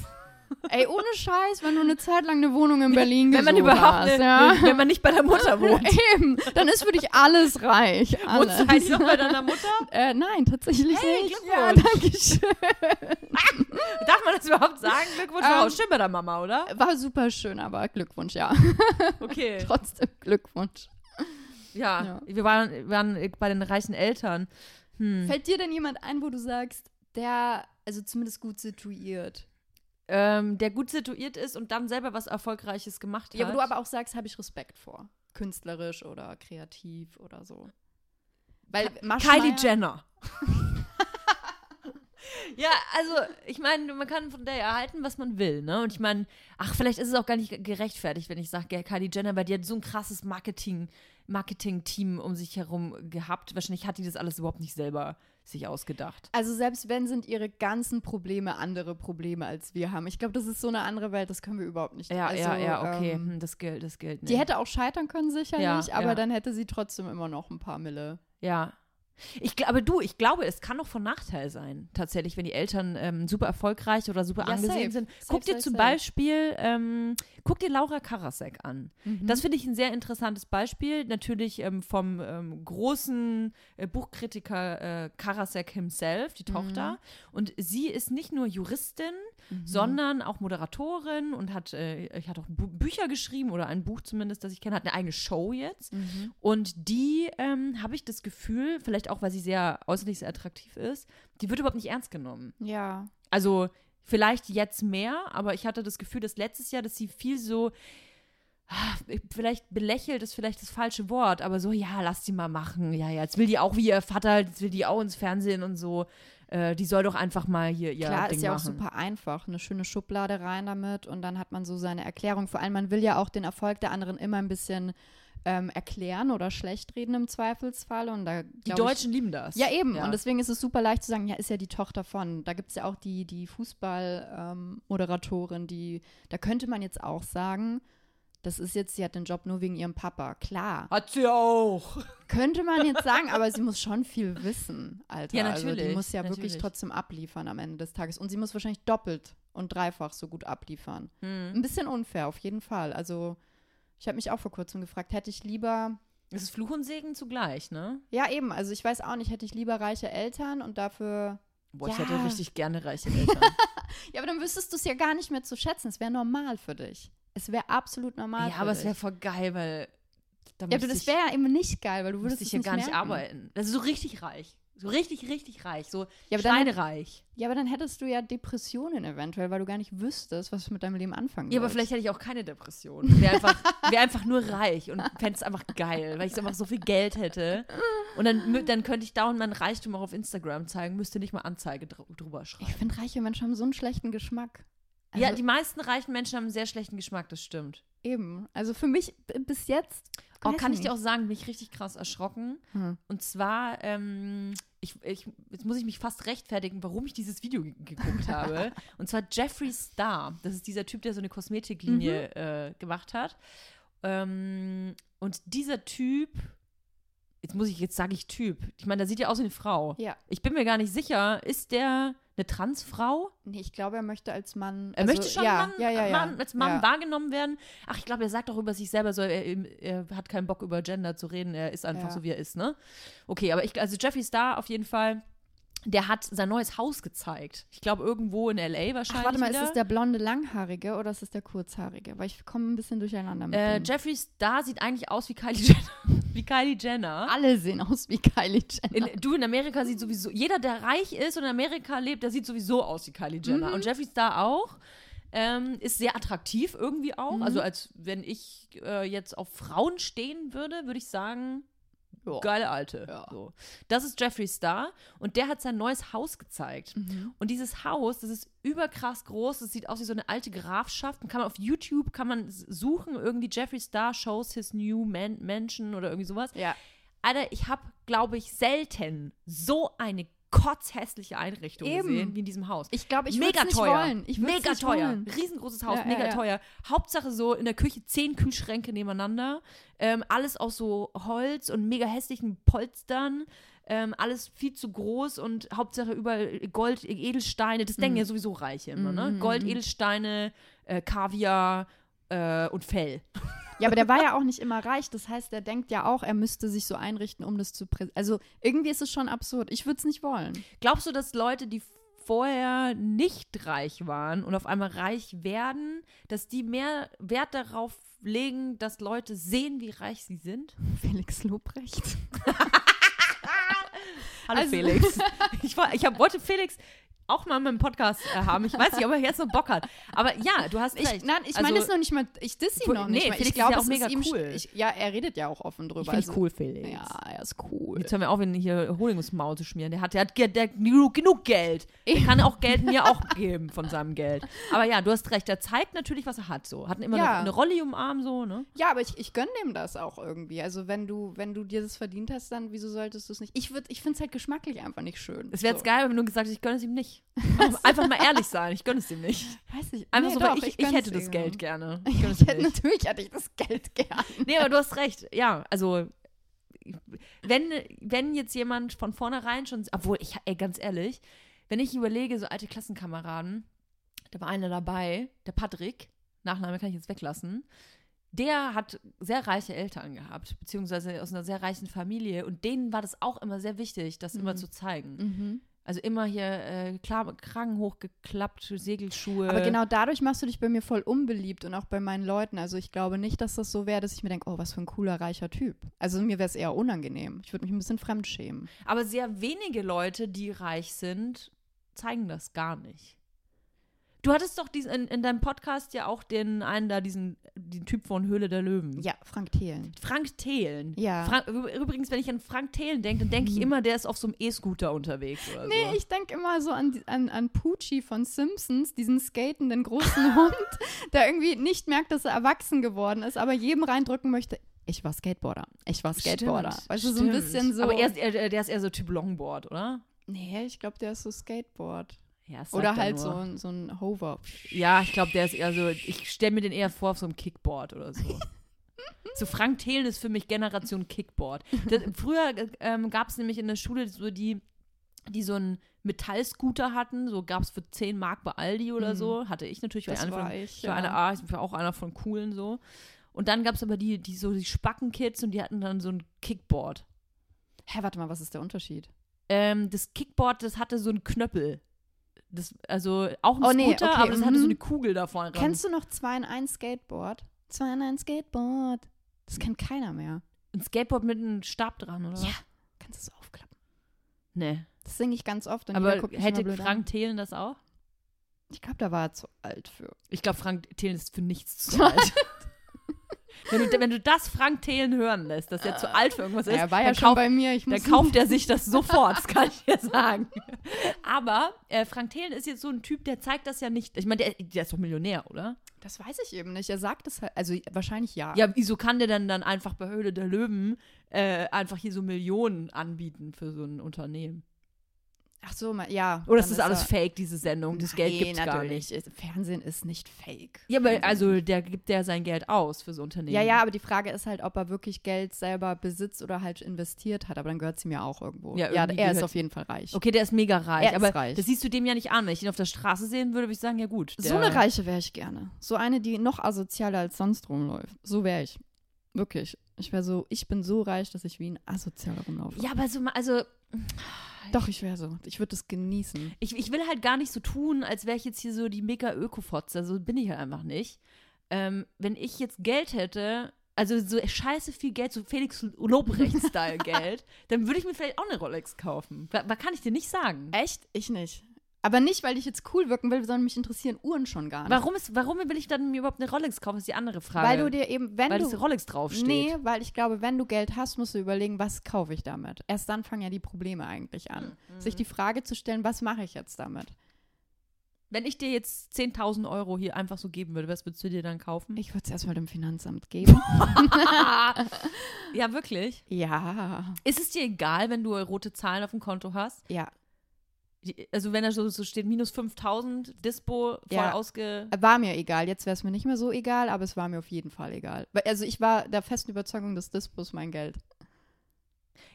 Speaker 2: Ey, ohne Scheiß, wenn du eine Zeit lang eine Wohnung in Berlin
Speaker 1: wenn man überhaupt
Speaker 2: hast, ja?
Speaker 1: wenn man nicht bei der Mutter wohnt.
Speaker 2: Eben, dann ist für dich alles reich.
Speaker 1: Alles. Wohnst du eigentlich noch bei deiner Mutter?
Speaker 2: Äh, nein, tatsächlich
Speaker 1: hey,
Speaker 2: nicht.
Speaker 1: Ja, danke schön. Darf man das überhaupt sagen? Glückwunsch, war ähm, auch schön bei der Mama, oder?
Speaker 2: War super schön, aber Glückwunsch, ja.
Speaker 1: Okay.
Speaker 2: Trotzdem Glückwunsch.
Speaker 1: Ja, ja. Wir, waren, wir waren bei den reichen Eltern.
Speaker 2: Hm. Fällt dir denn jemand ein, wo du sagst, der, also zumindest gut situiert?
Speaker 1: Ähm, der gut situiert ist und dann selber was Erfolgreiches gemacht hat.
Speaker 2: Ja, wo du aber auch sagst, habe ich Respekt vor. Künstlerisch oder kreativ oder so.
Speaker 1: Weil Kylie Jenner. ja, also ich meine, man kann von der erhalten, was man will, ne? Und ich meine, ach, vielleicht ist es auch gar nicht gerechtfertigt, wenn ich sage, Kylie Jenner, weil die hat so ein krasses Marketing, Marketing-Team um sich herum gehabt. Wahrscheinlich hat die das alles überhaupt nicht selber sich ausgedacht.
Speaker 2: Also selbst wenn sind ihre ganzen Probleme andere Probleme als wir haben. Ich glaube, das ist so eine andere Welt, das können wir überhaupt nicht.
Speaker 1: Ja,
Speaker 2: also,
Speaker 1: ja, ja, okay,
Speaker 2: Ähm,
Speaker 1: hm, das gilt, das gilt nicht.
Speaker 2: die hätte auch scheitern können sicherlich,
Speaker 1: Ja,
Speaker 2: aber
Speaker 1: ja.
Speaker 2: dann hätte sie trotzdem immer noch ein paar Mille.
Speaker 1: Ja. Ich, gl- aber du, ich glaube, es kann auch von Nachteil sein, tatsächlich, wenn die Eltern ähm, super erfolgreich oder super
Speaker 2: Ja,
Speaker 1: angesehen
Speaker 2: safe.
Speaker 1: sind.
Speaker 2: Safe,
Speaker 1: guck dir
Speaker 2: safe,
Speaker 1: zum
Speaker 2: safe.
Speaker 1: Beispiel, ähm, guck dir Laura Karasek an.
Speaker 2: Mhm.
Speaker 1: Das finde ich ein sehr interessantes Beispiel. Natürlich ähm, vom ähm, großen äh, Buchkritiker äh, Karasek himself, die Tochter. Und sie ist nicht nur Juristin, sondern auch Moderatorin und hat, äh, ich hat auch Bu Bücher geschrieben oder ein Buch zumindest, das ich kenne, hat eine eigene Show jetzt.
Speaker 2: Mhm.
Speaker 1: Und die ähm, habe ich das Gefühl, vielleicht auch, weil sie sehr äußerlich sehr attraktiv ist, die wird überhaupt nicht ernst genommen.
Speaker 2: Ja.
Speaker 1: Also vielleicht jetzt mehr, aber ich hatte das Gefühl, dass letztes Jahr, dass sie viel so, ah, vielleicht belächelt ist vielleicht das falsche Wort, aber so, ja, lass die mal machen. Ja, ja, jetzt will die auch wie ihr Vater, jetzt will die auch ins Fernsehen und so. Äh, die soll doch einfach mal hier ihr
Speaker 2: Klar,
Speaker 1: Ding
Speaker 2: ist ja auch
Speaker 1: machen.
Speaker 2: super einfach. Eine schöne Schublade rein damit und dann hat man so seine Erklärung. Vor allem, man will ja auch den Erfolg der anderen immer ein bisschen ähm, erklären oder schlecht reden im Zweifelsfall. Und da,
Speaker 1: Die Deutschen lieben das.
Speaker 2: Ich, ja, eben.
Speaker 1: Ja.
Speaker 2: Und deswegen ist es super leicht zu sagen, ja, ist ja die Tochter von. Da gibt es ja auch die, die Fußball-Moderatorin, die, da könnte man jetzt auch sagen, das ist jetzt, sie hat den Job nur wegen ihrem Papa. Klar.
Speaker 1: Hat sie auch.
Speaker 2: Könnte man jetzt sagen, aber sie muss schon viel wissen, Alter.
Speaker 1: Ja,
Speaker 2: Also die
Speaker 1: natürlich,
Speaker 2: muss ja wirklich
Speaker 1: natürlich.
Speaker 2: trotzdem abliefern am Ende des Tages. Und sie muss wahrscheinlich doppelt und dreifach so gut abliefern.
Speaker 1: Hm.
Speaker 2: Ein bisschen unfair, auf jeden Fall. Also, ich habe mich auch vor kurzem gefragt, hätte ich lieber.
Speaker 1: Es ist Fluch und Segen zugleich, ne?
Speaker 2: Ja, eben. Also, ich weiß auch nicht, hätte ich lieber reiche Eltern und dafür.
Speaker 1: Boah, ich
Speaker 2: Ja.
Speaker 1: hätte richtig gerne reiche Eltern.
Speaker 2: Ja, aber dann wüsstest du es ja gar nicht mehr zu schätzen. Es wäre normal für dich. Es wäre absolut normal
Speaker 1: ja, aber
Speaker 2: dich.
Speaker 1: es wäre voll geil, weil da
Speaker 2: ja, aber das wäre ja eben nicht geil, weil du würdest
Speaker 1: ich ja
Speaker 2: nicht
Speaker 1: gar nicht
Speaker 2: merken.
Speaker 1: arbeiten. Das ist so richtig reich. So richtig, richtig reich. So
Speaker 2: Ja,
Speaker 1: schweinereich.
Speaker 2: Ja, aber dann hättest du ja Depressionen eventuell, weil du gar nicht wüsstest, was du mit deinem Leben anfangen
Speaker 1: Ja, aber vielleicht hätte ich auch keine Depression. Wäre einfach, wär einfach nur reich und fände es einfach geil, weil ich einfach so viel Geld hätte. Und dann, dann könnte ich dauernd mein Reichtum auch auf Instagram zeigen, müsste nicht mal Anzeige dr drüber
Speaker 2: Ich
Speaker 1: schreiben.
Speaker 2: finde, reiche Menschen haben so einen schlechten Geschmack. Also,
Speaker 1: ja, die meisten reichen Menschen haben einen sehr schlechten Geschmack, das stimmt.
Speaker 2: eben. Also für mich bis jetzt.
Speaker 1: Oh, kann ich dir auch sagen, bin ich richtig krass erschrocken.
Speaker 2: Hm.
Speaker 1: Und zwar, ähm, ich, ich, jetzt muss ich mich fast rechtfertigen, warum ich dieses Video ge geguckt habe. Und zwar Jeffree Star. Das ist dieser Typ, der so eine Kosmetiklinie
Speaker 2: Mhm.
Speaker 1: äh, gemacht hat. Ähm, und dieser Typ, jetzt muss ich, jetzt sage ich Typ. Ich meine, der sieht ja aus wie eine Frau.
Speaker 2: Ja.
Speaker 1: Ich bin mir gar nicht sicher, ist der eine Transfrau?
Speaker 2: Nee, ich glaube, er möchte als Mann.
Speaker 1: Er
Speaker 2: also,
Speaker 1: möchte schon
Speaker 2: ja,
Speaker 1: Mann,
Speaker 2: ja, ja.
Speaker 1: Mann, als Mann wahrgenommen werden. Ach, ich glaube, er sagt auch über sich selber so, er, er hat keinen Bock über Gender zu reden, er ist einfach so, wie er ist, ne? Okay, aber ich, also Jeffree Star auf jeden Fall, der hat sein neues Haus gezeigt. Ich glaube, irgendwo in L.A. wahrscheinlich
Speaker 2: Ach, warte mal,
Speaker 1: wieder.
Speaker 2: ist es der blonde Langhaarige oder ist es der Kurzhaarige? Weil ich komme ein bisschen durcheinander mit
Speaker 1: äh,
Speaker 2: dem.
Speaker 1: Jeffree Star sieht eigentlich aus wie Kylie Jenner. Wie Kylie Jenner.
Speaker 2: Alle sehen aus wie Kylie Jenner.
Speaker 1: In, du, in Amerika sieht sowieso, jeder, der reich ist und in Amerika lebt, der sieht sowieso aus wie Kylie Jenner.
Speaker 2: Mhm.
Speaker 1: Und Jeffree Star auch. Ähm, ist sehr attraktiv irgendwie auch.
Speaker 2: Mhm.
Speaker 1: Also als wenn ich äh, jetzt auf Frauen stehen würde, würde ich sagen,
Speaker 2: Ja.
Speaker 1: geile Alte.
Speaker 2: Ja.
Speaker 1: So. Das ist Jeffree Star und der hat sein neues Haus gezeigt.
Speaker 2: Mhm.
Speaker 1: Und dieses Haus, das ist überkrass groß, das sieht aus wie so eine alte Grafschaft. Und kann man auf YouTube, kann man suchen, irgendwie Jeffree Star shows his new man mansion oder irgendwie sowas.
Speaker 2: Ja.
Speaker 1: Alter, ich habe, glaube ich, selten so eine kotzhässliche Einrichtung
Speaker 2: Eben.
Speaker 1: gesehen wie in diesem Haus.
Speaker 2: Ich glaube, ich
Speaker 1: mega
Speaker 2: würde es nicht
Speaker 1: teuer.
Speaker 2: wollen. Ich
Speaker 1: mega
Speaker 2: nicht
Speaker 1: teuer.
Speaker 2: Wollen.
Speaker 1: Riesengroßes Haus,
Speaker 2: Ja, ja,
Speaker 1: mega
Speaker 2: ja.
Speaker 1: teuer. Hauptsache so in der Küche zehn Kühlschränke nebeneinander. Ähm, alles aus so Holz und mega hässlichen Polstern. Ähm, alles viel zu groß und Hauptsache überall Gold, Edelsteine. Das denken ja sowieso Reiche immer, ne?
Speaker 2: Mhm,
Speaker 1: Gold,
Speaker 2: mhm.
Speaker 1: Edelsteine, äh, Kaviar äh, und Fell.
Speaker 2: Ja, aber der war ja auch nicht immer reich. Das heißt, er denkt ja auch, er müsste sich so einrichten, um das zu prä Also irgendwie ist es schon absurd. Ich würde es nicht wollen.
Speaker 1: Glaubst du, dass Leute, die vorher nicht reich waren und auf einmal reich werden, dass die mehr Wert darauf legen, dass Leute sehen, wie reich sie sind?
Speaker 2: Felix Lobrecht.
Speaker 1: Hallo
Speaker 2: Also-
Speaker 1: Felix. Ich, war, ich hab, wollte Felix auch mal mit dem Podcast äh, haben. Ich weiß nicht, ob er jetzt noch Bock hat. Aber ja, du hast
Speaker 2: Ich,
Speaker 1: recht.
Speaker 2: nein, ich
Speaker 1: Also,
Speaker 2: meine das noch nicht mal, ich diss ihn noch
Speaker 1: nee,
Speaker 2: nicht mal.
Speaker 1: Felix
Speaker 2: Ich glaube,
Speaker 1: ja auch
Speaker 2: es
Speaker 1: mega
Speaker 2: ist ihm,
Speaker 1: cool.
Speaker 2: Ich, ja, er redet ja auch offen drüber.
Speaker 1: ich finde
Speaker 2: also-
Speaker 1: cool, Felix.
Speaker 2: Ja, er ist cool.
Speaker 1: Jetzt hören wir auf, ihn hier Honig ins Maul zu schmieren. Der hat, der hat ge- der, genug, Geld. Der kann auch Geld mir auch geben von seinem Geld. Aber ja, du hast recht. Der zeigt natürlich, was er hat. So. Hat immer
Speaker 2: Ja.
Speaker 1: eine, eine Rolle um den Arm, so, ne?
Speaker 2: Ja, aber ich, ich gönne dem das auch irgendwie. Also wenn du, wenn du dir das verdient hast, dann wieso solltest du es nicht? Ich, würd- ich finde es halt geschmacklich einfach nicht schön.
Speaker 1: Es wäre
Speaker 2: so.
Speaker 1: jetzt geil, wenn du gesagt hättest, ich gönne es ihm nicht. Einfach mal ehrlich sein, ich gönne es ihm nicht.
Speaker 2: Weiß ich.
Speaker 1: Einfach
Speaker 2: nee,
Speaker 1: so,
Speaker 2: doch,
Speaker 1: weil ich, ich,
Speaker 2: gönn's
Speaker 1: hätte das
Speaker 2: ihm.
Speaker 1: Geld gerne. Ich
Speaker 2: Ich hätte,
Speaker 1: nicht.
Speaker 2: natürlich hätte ich das Geld gern.
Speaker 1: Nee, aber du hast recht. Ja, also wenn, wenn jetzt jemand von vornherein schon, obwohl ich, ey, ganz ehrlich, wenn ich überlege, so alte Klassenkameraden, da war einer dabei, der Patrick, Nachname kann ich jetzt weglassen, der hat sehr reiche Eltern gehabt, beziehungsweise aus einer sehr reichen Familie und denen war das auch immer sehr wichtig, das immer
Speaker 2: Mhm.
Speaker 1: zu zeigen.
Speaker 2: Mhm.
Speaker 1: Also immer hier äh, klar, Kragen hochgeklappt, Segelschuhe.
Speaker 2: Aber genau dadurch machst du dich bei mir voll unbeliebt und auch bei meinen Leuten. Also ich glaube nicht, dass das so wäre, dass ich mir denke, oh, was für ein cooler, reicher Typ. Also mir wäre es eher unangenehm. Ich würde mich ein bisschen fremdschämen.
Speaker 1: Aber sehr wenige Leute, die reich sind, zeigen das gar nicht. Du hattest doch diesen, in, in deinem Podcast ja auch den einen da, diesen den Typ von Höhle der Löwen.
Speaker 2: Ja, Frank Thelen.
Speaker 1: Frank Thelen.
Speaker 2: Ja.
Speaker 1: Frank, übrigens, wenn ich an Frank Thelen denke, dann denke ich immer, der ist auf so einem E-Scooter unterwegs oder
Speaker 2: Nee,
Speaker 1: so.
Speaker 2: ich denke immer so an, an, an Poochie von Simpsons, diesen skatenden großen Hund, der irgendwie nicht merkt, dass er erwachsen geworden ist, aber jedem reindrücken möchte, ich war Skateboarder. Ich war Skateboarder.
Speaker 1: Stimmt,
Speaker 2: weißt du, so ein bisschen so.
Speaker 1: Aber er ist, er, der ist eher so Typ Longboard, oder?
Speaker 2: nee, ich glaube, der ist so Skateboard.
Speaker 1: Ja,
Speaker 2: Oder
Speaker 1: er
Speaker 2: halt so, ein- so ein Hover.
Speaker 1: Ja, ich glaube, der ist eher so, ich stelle mir den eher vor auf so einem Kickboard oder so. so Frank Thelen ist für mich Generation Kickboard. Das, früher ähm, gab es nämlich in der Schule so die, die so einen Metallscooter hatten, so gab es für 10 Mark bei Aldi oder
Speaker 2: Mhm.
Speaker 1: so. Hatte ich natürlich,
Speaker 2: Das war
Speaker 1: von,
Speaker 2: ich, ja.
Speaker 1: eine, ah, ich war auch einer von coolen so. Und dann gab es aber die, die so die Spackenkids und die hatten dann so ein Kickboard.
Speaker 2: Hä, warte mal, was ist der Unterschied?
Speaker 1: Ähm, das Kickboard, das hatte so einen Knöppel. Das, also auch ein
Speaker 2: Oh, nee,
Speaker 1: Scooter,
Speaker 2: okay,
Speaker 1: aber das hatte
Speaker 2: mhm.
Speaker 1: so eine Kugel da vorne dran.
Speaker 2: Kennst du noch 2 in 1 Skateboard? 2 in 1 Skateboard. Das kennt keiner mehr.
Speaker 1: Ein Skateboard mit einem Stab dran, oder?
Speaker 2: Ja. Kannst du es aufklappen?
Speaker 1: Nee.
Speaker 2: Das singe ich ganz oft. Und
Speaker 1: Aber hätte Frank Thelen das auch?
Speaker 2: An. Ich glaube, da war er zu alt für.
Speaker 1: Ich glaube, Frank Thelen ist für nichts zu alt. Wenn, du, wenn du das Frank Thelen hören lässt, dass er zu alt für irgendwas ist,
Speaker 2: Er war ja
Speaker 1: dann,
Speaker 2: schon
Speaker 1: kauf,
Speaker 2: bei mir. Ich
Speaker 1: dann kauft er sich das sofort, das kann ich dir sagen. Aber äh, Frank Thelen ist jetzt so ein Typ, der zeigt das ja nicht. Ich meine, der, der ist doch Millionär, oder?
Speaker 2: Das weiß ich eben nicht. Er sagt es halt. Also wahrscheinlich ja.
Speaker 1: Ja, wieso kann der dann, dann einfach bei Höhle der Löwen äh, einfach hier so Millionen anbieten für so ein Unternehmen?
Speaker 2: Ach so, mal, ja.
Speaker 1: Oder ist das alles
Speaker 2: er-
Speaker 1: fake, diese Sendung? Das Geld
Speaker 2: Nee,
Speaker 1: gibt's gar nicht.
Speaker 2: Ist- Fernsehen ist nicht fake.
Speaker 1: Ja, aber also der gibt ja sein Geld aus für so Unternehmen.
Speaker 2: Ja, ja, aber die Frage ist halt, ob er wirklich Geld selber besitzt oder halt investiert hat. Aber dann gehört es ihm ja auch irgendwo.
Speaker 1: Ja,
Speaker 2: Ja, er ist auf jeden Fall reich.
Speaker 1: Okay, der ist mega reich.
Speaker 2: Er ist
Speaker 1: aber
Speaker 2: reich.
Speaker 1: das siehst du dem ja nicht an. Wenn ich ihn auf der Straße sehen würde, würde ich sagen, ja gut.
Speaker 2: So
Speaker 1: der-
Speaker 2: eine Reiche wäre ich gerne. So eine, die noch asozialer als sonst rumläuft. So wäre ich. Wirklich. Ich wäre so, ich bin so reich, dass ich wie ein Asozialer rumlaufe.
Speaker 1: Ja, aber so, mal- also
Speaker 2: Doch, ich wäre so. Ich würde das genießen.
Speaker 1: ich, ich will halt gar nicht so tun, als wäre ich jetzt hier so die mega Öko-Fotze. So bin ich halt einfach nicht. Ähm, wenn ich jetzt Geld hätte, also so scheiße viel Geld, so Felix Lobrecht-Style Geld, dann würde ich mir vielleicht auch eine Rolex kaufen. Was, was kann ich dir nicht sagen?
Speaker 2: Echt? Ich nicht. Aber nicht, weil ich jetzt cool wirken will, sondern mich interessieren Uhren schon gar nicht.
Speaker 1: Warum, ist, warum will ich dann mir überhaupt eine Rolex kaufen, ist die andere Frage.
Speaker 2: Weil du dir eben, wenn
Speaker 1: Weil
Speaker 2: du.
Speaker 1: das Rolex draufsteht.
Speaker 2: Nee, weil ich glaube, wenn du Geld hast, musst du überlegen, was kaufe ich damit. Erst dann fangen ja die Probleme eigentlich an.
Speaker 1: Mhm.
Speaker 2: Sich die Frage zu stellen, was mache ich jetzt damit?
Speaker 1: Wenn ich dir jetzt 10.000 Euro hier einfach so geben würde, was würdest du dir dann kaufen?
Speaker 2: Ich würde es erstmal dem Finanzamt geben.
Speaker 1: ja, wirklich.
Speaker 2: ja.
Speaker 1: Ist es dir egal, wenn du rote Zahlen auf dem Konto hast?
Speaker 2: Ja.
Speaker 1: Also wenn da so, so steht minus 5.000, Dispo, voll
Speaker 2: Ja.
Speaker 1: ausge...
Speaker 2: War mir egal. Jetzt wäre es mir nicht mehr so egal, aber es war mir auf jeden Fall egal. Also ich war der festen Überzeugung, dass Dispos mein Geld.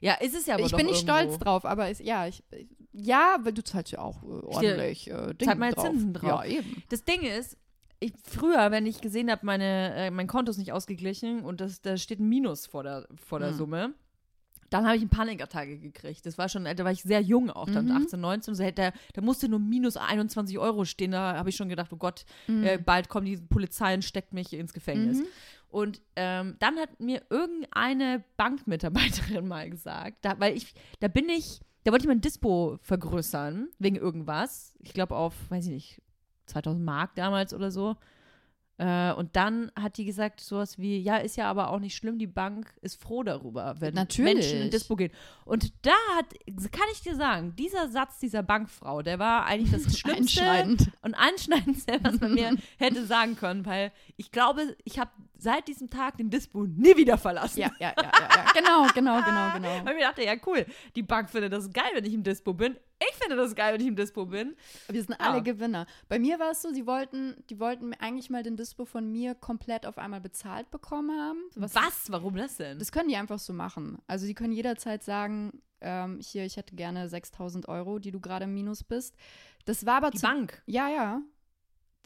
Speaker 1: Ja, ist es ja aber
Speaker 2: ich bin nicht
Speaker 1: irgendwo.
Speaker 2: stolz drauf, aber ist, ja, ich, ja, weil du zahlst ja auch äh, ordentlich äh, Dinge
Speaker 1: meine
Speaker 2: drauf.
Speaker 1: Zinsen drauf.
Speaker 2: Ja, eben.
Speaker 1: Das Ding ist, ich, früher, wenn ich gesehen habe, meine, äh, mein Konto ist nicht ausgeglichen und das, da steht ein Minus vor der, vor der
Speaker 2: Hm.
Speaker 1: Summe, dann habe ich eine Panikattacke gekriegt. Das war schon, da war ich sehr jung auch, dann
Speaker 2: Mhm.
Speaker 1: 18, 19. So, da, da musste nur minus 21 Euro stehen. Da habe ich schon gedacht, oh Gott,
Speaker 2: Mhm.
Speaker 1: äh, bald kommt die Polizei und steckt mich ins Gefängnis.
Speaker 2: Mhm.
Speaker 1: Und ähm, dann hat mir irgendeine Bankmitarbeiterin mal gesagt, da, weil ich, da bin ich da wollte ich mein Dispo vergrößern, wegen irgendwas. Ich glaube auf, weiß ich nicht, 2000 Mark damals oder so. Äh, und dann hat die gesagt, sowas wie, ja, ist ja aber auch nicht schlimm, die Bank ist froh darüber, wenn
Speaker 2: Natürlich.
Speaker 1: Menschen in Dispo gehen. Und da hat, kann ich dir sagen, dieser Satz dieser Bankfrau, der war eigentlich das Schlimmste
Speaker 2: Einschneidend.
Speaker 1: und Einschneidendste, was man mir hätte sagen können, weil ich glaube, ich habe seit diesem Tag den Dispo nie wieder verlassen.
Speaker 2: Ja, ja, ja, ja, ja. Genau, genau, genau, genau.
Speaker 1: Weil ich mir dachte, ja cool, die Bank findet das geil, wenn ich im Dispo bin. Ich finde das geil, wenn ich im Dispo bin.
Speaker 2: Wir sind
Speaker 1: Ja.
Speaker 2: alle Gewinner. Bei mir war es so, sie wollten, die wollten eigentlich mal den Dispo von mir komplett auf einmal bezahlt bekommen haben.
Speaker 1: Was? Warum das denn?
Speaker 2: Das können die einfach so machen. Also die können jederzeit sagen, ähm, hier, ich hätte gerne 6000 Euro, die du gerade im Minus bist. Das war aber
Speaker 1: die
Speaker 2: zu,
Speaker 1: Bank.
Speaker 2: Ja, ja.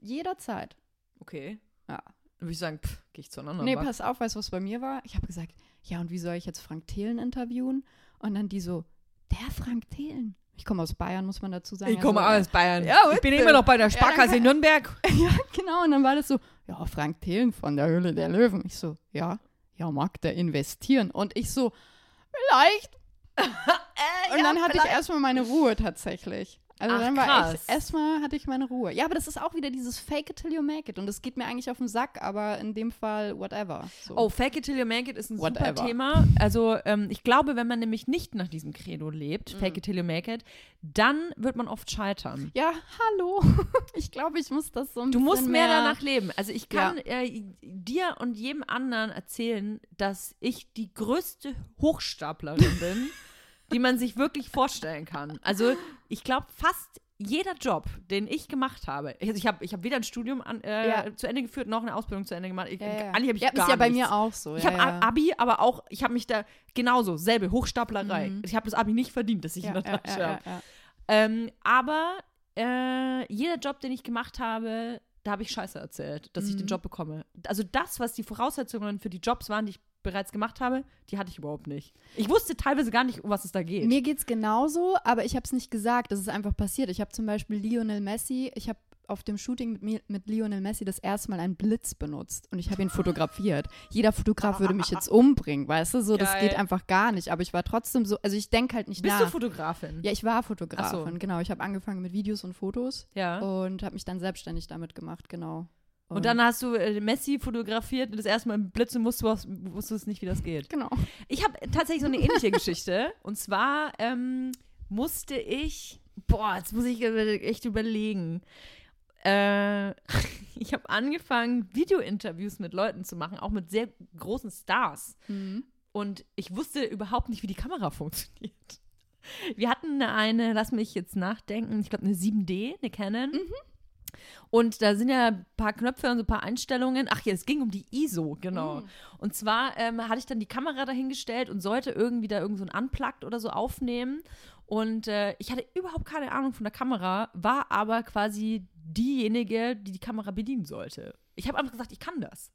Speaker 2: Jederzeit.
Speaker 1: Okay.
Speaker 2: Ja.
Speaker 1: Würde ich sagen, pff, gehe ich zu einer anderen
Speaker 2: Nee,
Speaker 1: Bank.
Speaker 2: pass auf, weißt du, was bei mir war? Ich habe gesagt, ja, und wie soll ich jetzt Frank Thelen interviewen? Und dann die so, der Frank Thelen. Ich komme aus Bayern, muss man dazu sagen.
Speaker 1: Ich komme
Speaker 2: Also,
Speaker 1: aus Bayern.
Speaker 2: Ja,
Speaker 1: ich bin immer noch bei der
Speaker 2: Ja,
Speaker 1: Sparkasse
Speaker 2: kann-
Speaker 1: in Nürnberg.
Speaker 2: Ja, genau. Und dann war das so, ja, Frank Thelen von der Höhle der Löwen. Ich so, ja, ja, mag der investieren? Und ich so, vielleicht. Und dann hatte ich erstmal meine Ruhe tatsächlich. Also
Speaker 1: Ach,
Speaker 2: dann war
Speaker 1: krass.
Speaker 2: echt, erstmal hatte ich meine Ruhe. Ja, aber das ist auch wieder dieses Fake it till you make it. Und das geht mir eigentlich auf den Sack, aber in dem Fall whatever. So.
Speaker 1: Oh, Fake it till you make it ist ein super
Speaker 2: Whatever.
Speaker 1: Thema. Also ähm, ich glaube, wenn man nämlich nicht nach diesem Credo lebt,
Speaker 2: Mhm.
Speaker 1: Fake it till you make it, dann wird man oft scheitern.
Speaker 2: Ja, hallo. Ich glaube, ich muss das so ein
Speaker 1: Du musst mehr,
Speaker 2: mehr
Speaker 1: danach leben. Also ich kann äh, dir und jedem anderen erzählen, dass ich die größte Hochstaplerin bin, die man sich wirklich vorstellen kann. Also ich glaube, fast jeder Job, den ich gemacht habe, also ich habe ich hab weder ein Studium an, äh,
Speaker 2: Ja.
Speaker 1: zu Ende geführt, noch eine Ausbildung zu Ende gemacht. Ich,
Speaker 2: Ja, ja.
Speaker 1: Eigentlich habe ich
Speaker 2: ja,
Speaker 1: gar
Speaker 2: ist ja bei
Speaker 1: nichts.
Speaker 2: mir auch so.
Speaker 1: Ich
Speaker 2: ja,
Speaker 1: habe
Speaker 2: ja.
Speaker 1: Abi, aber auch, ich habe mich da genauso, selbe Hochstaplerei.
Speaker 2: Mhm.
Speaker 1: Ich habe das Abi nicht verdient, dass ich in der Tasche habe. Ähm, aber äh, jeder Job, den ich gemacht habe, da habe ich Scheiße erzählt, dass ich den
Speaker 2: Mhm.
Speaker 1: Job bekomme. Also das, was die Voraussetzungen für die Jobs waren, die ich bereits gemacht habe, die hatte ich überhaupt nicht. Ich wusste teilweise gar nicht, um was es da geht.
Speaker 2: Mir geht's genauso, aber ich habe es nicht gesagt. Das ist einfach passiert. Ich habe zum Beispiel Lionel Messi, ich habe auf dem Shooting mit, mir, mit Lionel Messi das erste Mal einen Blitz benutzt und ich habe ihn fotografiert. Jeder Fotograf würde mich jetzt umbringen, weißt du? So, das
Speaker 1: Geil.
Speaker 2: geht einfach gar nicht. Aber ich war trotzdem so, also ich denke halt nicht
Speaker 1: Bist
Speaker 2: nach.
Speaker 1: du Fotografin?
Speaker 2: ja, ich war Fotografin,
Speaker 1: so.
Speaker 2: genau. Ich habe angefangen mit Videos und Fotos
Speaker 1: Ja.
Speaker 2: und habe mich dann selbstständig damit gemacht, genau.
Speaker 1: Und dann hast du äh, Messi fotografiert und das erste Mal im Blitz und wusstest, wusstest nicht, wie das geht.
Speaker 2: Genau.
Speaker 1: Ich habe tatsächlich so eine ähnliche Geschichte. Und zwar ähm, musste ich, boah, jetzt muss ich echt überlegen. Äh, ich habe angefangen, Videointerviews mit Leuten zu machen, auch mit sehr großen Stars.
Speaker 2: Mhm.
Speaker 1: Und ich wusste überhaupt nicht, wie die Kamera funktioniert. Wir hatten eine, lass mich jetzt nachdenken, ich glaube eine 7D, eine Canon. Und da sind ja ein paar Knöpfe und so ein paar Einstellungen. Ach ja, es ging um die ISO, genau. Und zwar ähm, hatte ich dann die Kamera dahingestellt und sollte irgendwie da irgend so ein Unplugged oder so aufnehmen. Und äh, ich hatte überhaupt keine Ahnung von der Kamera, war aber quasi diejenige, die die Kamera bedienen sollte. Ich habe einfach gesagt, ich kann das.